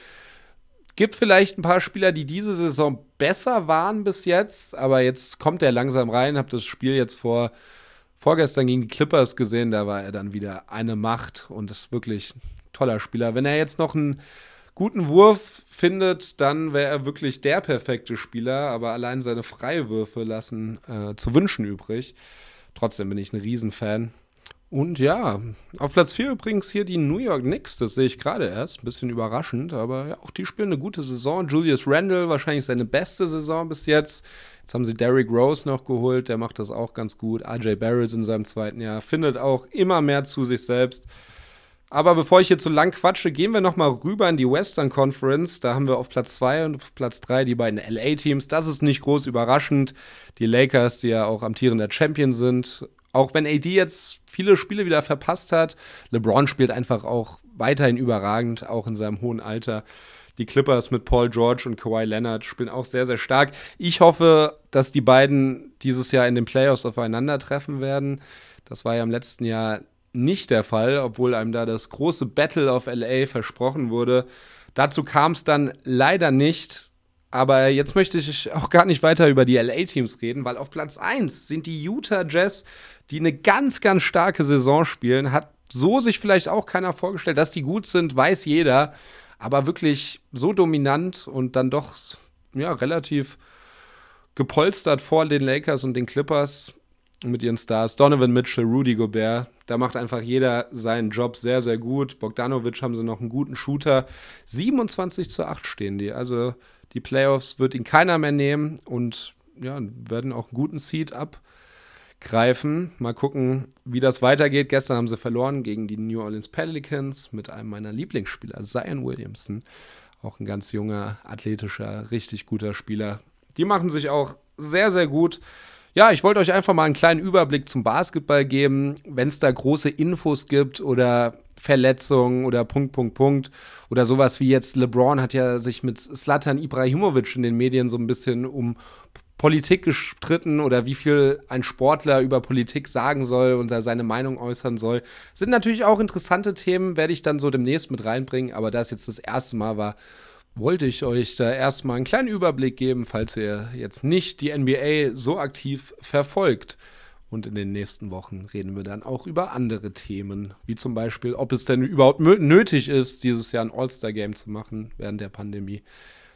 Gibt vielleicht ein paar Spieler, die diese Saison besser waren bis jetzt, aber jetzt kommt er langsam rein. Hab das Spiel jetzt vor vorgestern gegen die Clippers gesehen, da war er dann wieder eine Macht und ist wirklich ein toller Spieler. Wenn er jetzt noch einen guten Wurf findet, dann wäre er wirklich der perfekte Spieler, aber allein seine Freiwürfe lassen äh, zu wünschen übrig. Trotzdem bin ich ein Riesenfan. Und ja, auf Platz 4 übrigens hier die New York Knicks, das sehe ich gerade erst, ein bisschen überraschend, aber ja, auch die spielen eine gute Saison. Julius Randle, wahrscheinlich seine beste Saison bis jetzt. Jetzt haben sie Derrick Rose noch geholt, der macht das auch ganz gut. RJ Barrett in seinem zweiten Jahr findet auch immer mehr zu sich selbst. Aber bevor ich hier zu lang quatsche, gehen wir nochmal rüber in die Western Conference. Da haben wir auf Platz 2 und auf Platz 3 die beiden LA-Teams. Das ist nicht groß überraschend. Die Lakers, die ja auch amtierender Champion sind, auch wenn AD jetzt viele Spiele wieder verpasst hat, LeBron spielt einfach auch weiterhin überragend, auch in seinem hohen Alter. Die Clippers mit Paul George und Kawhi Leonard spielen auch sehr, sehr stark. Ich hoffe, dass die beiden dieses Jahr in den Playoffs aufeinandertreffen werden. Das war ja im letzten Jahr nicht der Fall, obwohl einem da das große Battle of LA versprochen wurde. Dazu kam es dann leider nicht. Aber jetzt möchte ich auch gar nicht weiter über die LA-Teams reden, weil auf Platz 1 sind die Utah Jazz, die eine ganz, ganz starke Saison spielen. Hat so sich vielleicht auch keiner vorgestellt, dass die gut sind, weiß jeder. Aber wirklich so dominant und dann doch ja, relativ gepolstert vor den Lakers und den Clippers mit ihren Stars. Donovan Mitchell, Rudy Gobert. Da macht einfach jeder seinen Job sehr, sehr gut. Bogdanovic haben sie noch einen guten Shooter. 27 zu 8 stehen die. Also die Playoffs wird ihn keiner mehr nehmen und ja, werden auch einen guten Seed abgreifen. Mal gucken, wie das weitergeht. Gestern haben sie verloren gegen die New Orleans Pelicans mit einem meiner Lieblingsspieler, Zion Williamson. Auch ein ganz junger, athletischer, richtig guter Spieler. Die machen sich auch sehr, sehr gut. Ja, ich wollte euch einfach mal einen kleinen Überblick zum Basketball geben. Wenn es da große Infos gibt oder Verletzungen oder Punkt, Punkt, Punkt oder sowas wie jetzt LeBron hat ja sich mit Slatan Ibrahimovic in den Medien so ein bisschen um Politik gestritten oder wie viel ein Sportler über Politik sagen soll und seine Meinung äußern soll. Sind natürlich auch interessante Themen, werde ich dann so demnächst mit reinbringen, aber da es jetzt das erste Mal war, wollte ich euch da erstmal einen kleinen Überblick geben, falls ihr jetzt nicht die NBA so aktiv verfolgt. Und in den nächsten Wochen reden wir dann auch über andere Themen, wie zum Beispiel, ob es denn überhaupt nötig ist, dieses Jahr ein All-Star-Game zu machen während der Pandemie.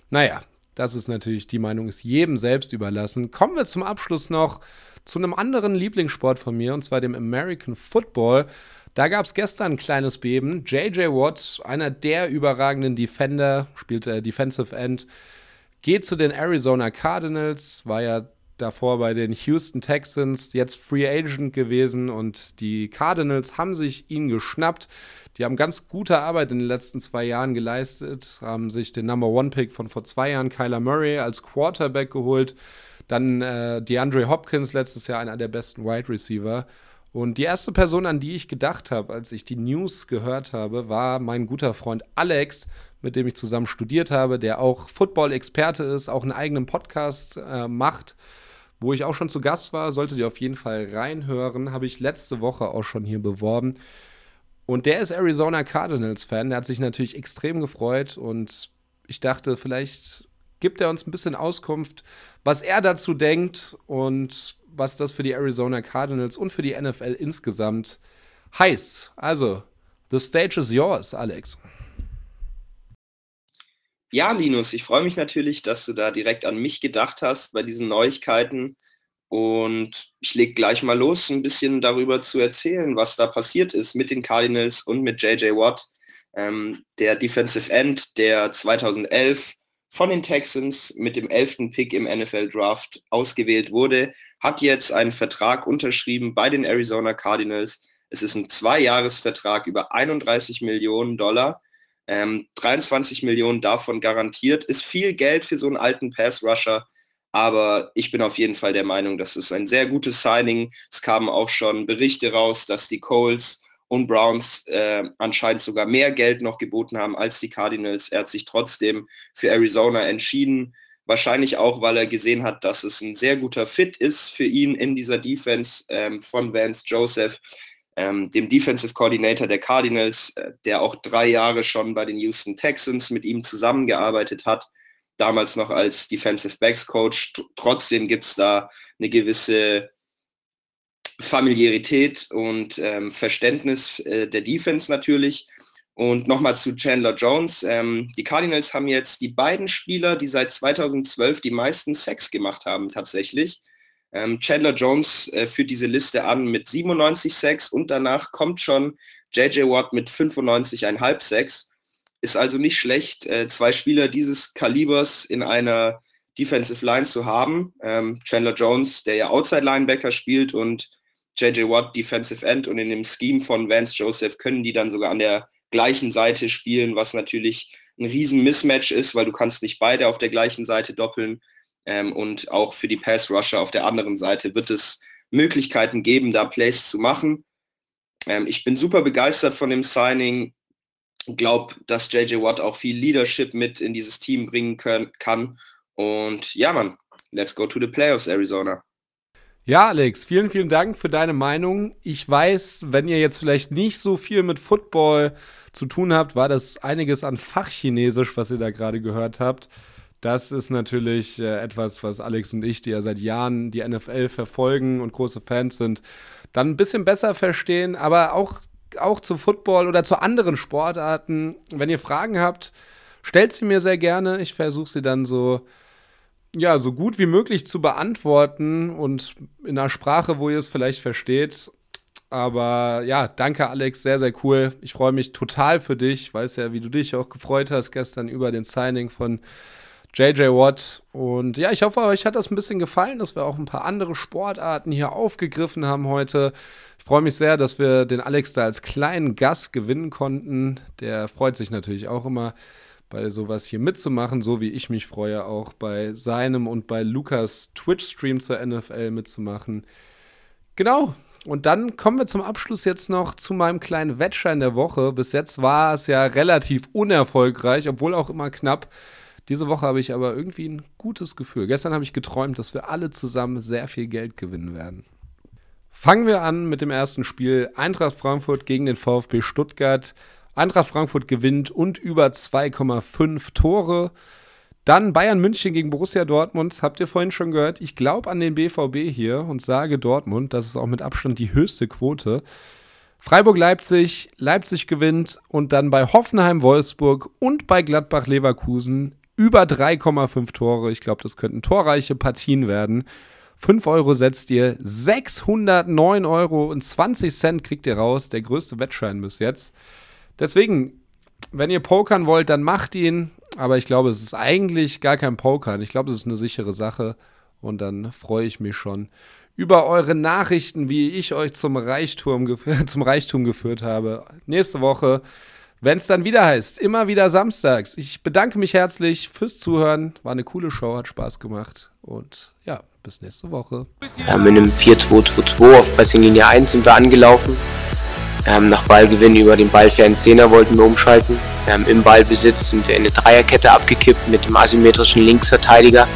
Naja, das ist natürlich, die Meinung ist jedem selbst überlassen. Kommen wir zum Abschluss noch zu einem anderen Lieblingssport von mir, und zwar dem American Football. Da gab es gestern ein kleines Beben. JJ Watt, einer der überragenden Defender, spielte Defensive End, geht zu den Arizona Cardinals, war ja davor bei den Houston Texans, jetzt Free Agent gewesen und die Cardinals haben sich ihn geschnappt. Die haben ganz gute Arbeit in den letzten zwei Jahren geleistet, haben sich den Number One Pick von vor zwei Jahren, Kyler Murray, als Quarterback geholt. Dann äh, DeAndre Hopkins, letztes Jahr einer der besten Wide Receiver. Und die erste Person, an die ich gedacht habe, als ich die News gehört habe, war mein guter Freund Alex, mit dem ich zusammen studiert habe, der auch Football-Experte ist, auch einen eigenen Podcast äh, macht, wo ich auch schon zu Gast war. Solltet ihr auf jeden Fall reinhören, habe ich letzte Woche auch schon hier beworben. Und der ist Arizona Cardinals-Fan. Der hat sich natürlich extrem gefreut und ich dachte, vielleicht gibt er uns ein bisschen Auskunft, was er dazu denkt und was das für die Arizona Cardinals und für die NFL insgesamt heißt. Also, the stage is yours, Alex. Ja, Linus, ich freue mich natürlich, dass du da direkt an mich gedacht hast bei diesen Neuigkeiten. Und ich lege gleich mal los, ein bisschen darüber zu erzählen, was da passiert ist mit den Cardinals und mit JJ Watt, ähm, der Defensive End, der 2011 von den Texans mit dem elften Pick im NFL Draft ausgewählt wurde, hat jetzt einen Vertrag unterschrieben bei den Arizona Cardinals. Es ist ein Zweijahresvertrag über 31 Millionen Dollar. Ähm, 23 Millionen davon garantiert. Ist viel Geld für so einen alten Pass-Rusher. Aber ich bin auf jeden Fall der Meinung, das ist ein sehr gutes Signing. Es kamen auch schon Berichte raus, dass die Coles und Browns äh, anscheinend sogar mehr Geld noch geboten haben als die Cardinals. Er hat sich trotzdem für Arizona entschieden. Wahrscheinlich auch, weil er gesehen hat, dass es ein sehr guter Fit ist für ihn in dieser Defense ähm, von Vance Joseph, ähm, dem Defensive Coordinator der Cardinals, äh, der auch drei Jahre schon bei den Houston Texans mit ihm zusammengearbeitet hat. Damals noch als Defensive Backs Coach. Trotzdem gibt es da eine gewisse Familiarität und ähm, Verständnis äh, der Defense natürlich. Und nochmal zu Chandler Jones. Ähm, die Cardinals haben jetzt die beiden Spieler, die seit 2012 die meisten Sex gemacht haben, tatsächlich. Ähm, Chandler Jones äh, führt diese Liste an mit 97 Sex und danach kommt schon JJ Watt mit 95,5 Sex. Ist also nicht schlecht, äh, zwei Spieler dieses Kalibers in einer Defensive Line zu haben. Ähm, Chandler Jones, der ja Outside Linebacker spielt und JJ Watt Defensive End und in dem Scheme von Vance Joseph können die dann sogar an der gleichen Seite spielen, was natürlich ein riesen Mismatch ist, weil du kannst nicht beide auf der gleichen Seite doppeln. Ähm, und auch für die Pass Rusher auf der anderen Seite wird es Möglichkeiten geben, da Plays zu machen. Ähm, ich bin super begeistert von dem Signing. Glaube, dass JJ Watt auch viel Leadership mit in dieses Team bringen können, kann. Und ja, Mann, let's go to the playoffs, Arizona. Ja, Alex, vielen, vielen Dank für deine Meinung. Ich weiß, wenn ihr jetzt vielleicht nicht so viel mit Football zu tun habt, war das einiges an Fachchinesisch, was ihr da gerade gehört habt. Das ist natürlich äh, etwas, was Alex und ich, die ja seit Jahren die NFL verfolgen und große Fans sind, dann ein bisschen besser verstehen, aber auch, auch zu Football oder zu anderen Sportarten. Wenn ihr Fragen habt, stellt sie mir sehr gerne. Ich versuche sie dann so ja, so gut wie möglich zu beantworten und in einer Sprache, wo ihr es vielleicht versteht. Aber ja, danke Alex, sehr, sehr cool. Ich freue mich total für dich. Ich weiß ja, wie du dich auch gefreut hast gestern über den Signing von JJ Watt. Und ja, ich hoffe, euch hat das ein bisschen gefallen, dass wir auch ein paar andere Sportarten hier aufgegriffen haben heute. Ich freue mich sehr, dass wir den Alex da als kleinen Gast gewinnen konnten. Der freut sich natürlich auch immer bei sowas hier mitzumachen, so wie ich mich freue, auch bei seinem und bei Lukas Twitch-Stream zur NFL mitzumachen. Genau. Und dann kommen wir zum Abschluss jetzt noch zu meinem kleinen Wettschein der Woche. Bis jetzt war es ja relativ unerfolgreich, obwohl auch immer knapp. Diese Woche habe ich aber irgendwie ein gutes Gefühl. Gestern habe ich geträumt, dass wir alle zusammen sehr viel Geld gewinnen werden. Fangen wir an mit dem ersten Spiel. Eintracht Frankfurt gegen den VfB Stuttgart. Eintracht Frankfurt gewinnt und über 2,5 Tore. Dann Bayern München gegen Borussia Dortmund. Habt ihr vorhin schon gehört? Ich glaube an den BVB hier und sage Dortmund. Das ist auch mit Abstand die höchste Quote. Freiburg-Leipzig, Leipzig gewinnt und dann bei Hoffenheim-Wolfsburg und bei Gladbach-Leverkusen über 3,5 Tore. Ich glaube, das könnten torreiche Partien werden. 5 Euro setzt ihr, 609 Euro und 20 Cent kriegt ihr raus. Der größte Wettschein bis jetzt. Deswegen, wenn ihr pokern wollt, dann macht ihn. Aber ich glaube, es ist eigentlich gar kein Pokern. Ich glaube, es ist eine sichere Sache. Und dann freue ich mich schon über eure Nachrichten, wie ich euch zum Reichtum, [LAUGHS] zum Reichtum geführt habe. Nächste Woche, wenn es dann wieder heißt, immer wieder samstags. Ich bedanke mich herzlich fürs Zuhören. War eine coole Show, hat Spaß gemacht. Und ja, bis nächste Woche. Ja, mit einem 4-2-2-2 auf Pressinglinie 1 sind wir angelaufen. Ähm, nach Ballgewinn über den ballfernen Zehner wollten wir umschalten. Ähm, Im Ballbesitz sind wir in eine Dreierkette abgekippt mit dem asymmetrischen Linksverteidiger.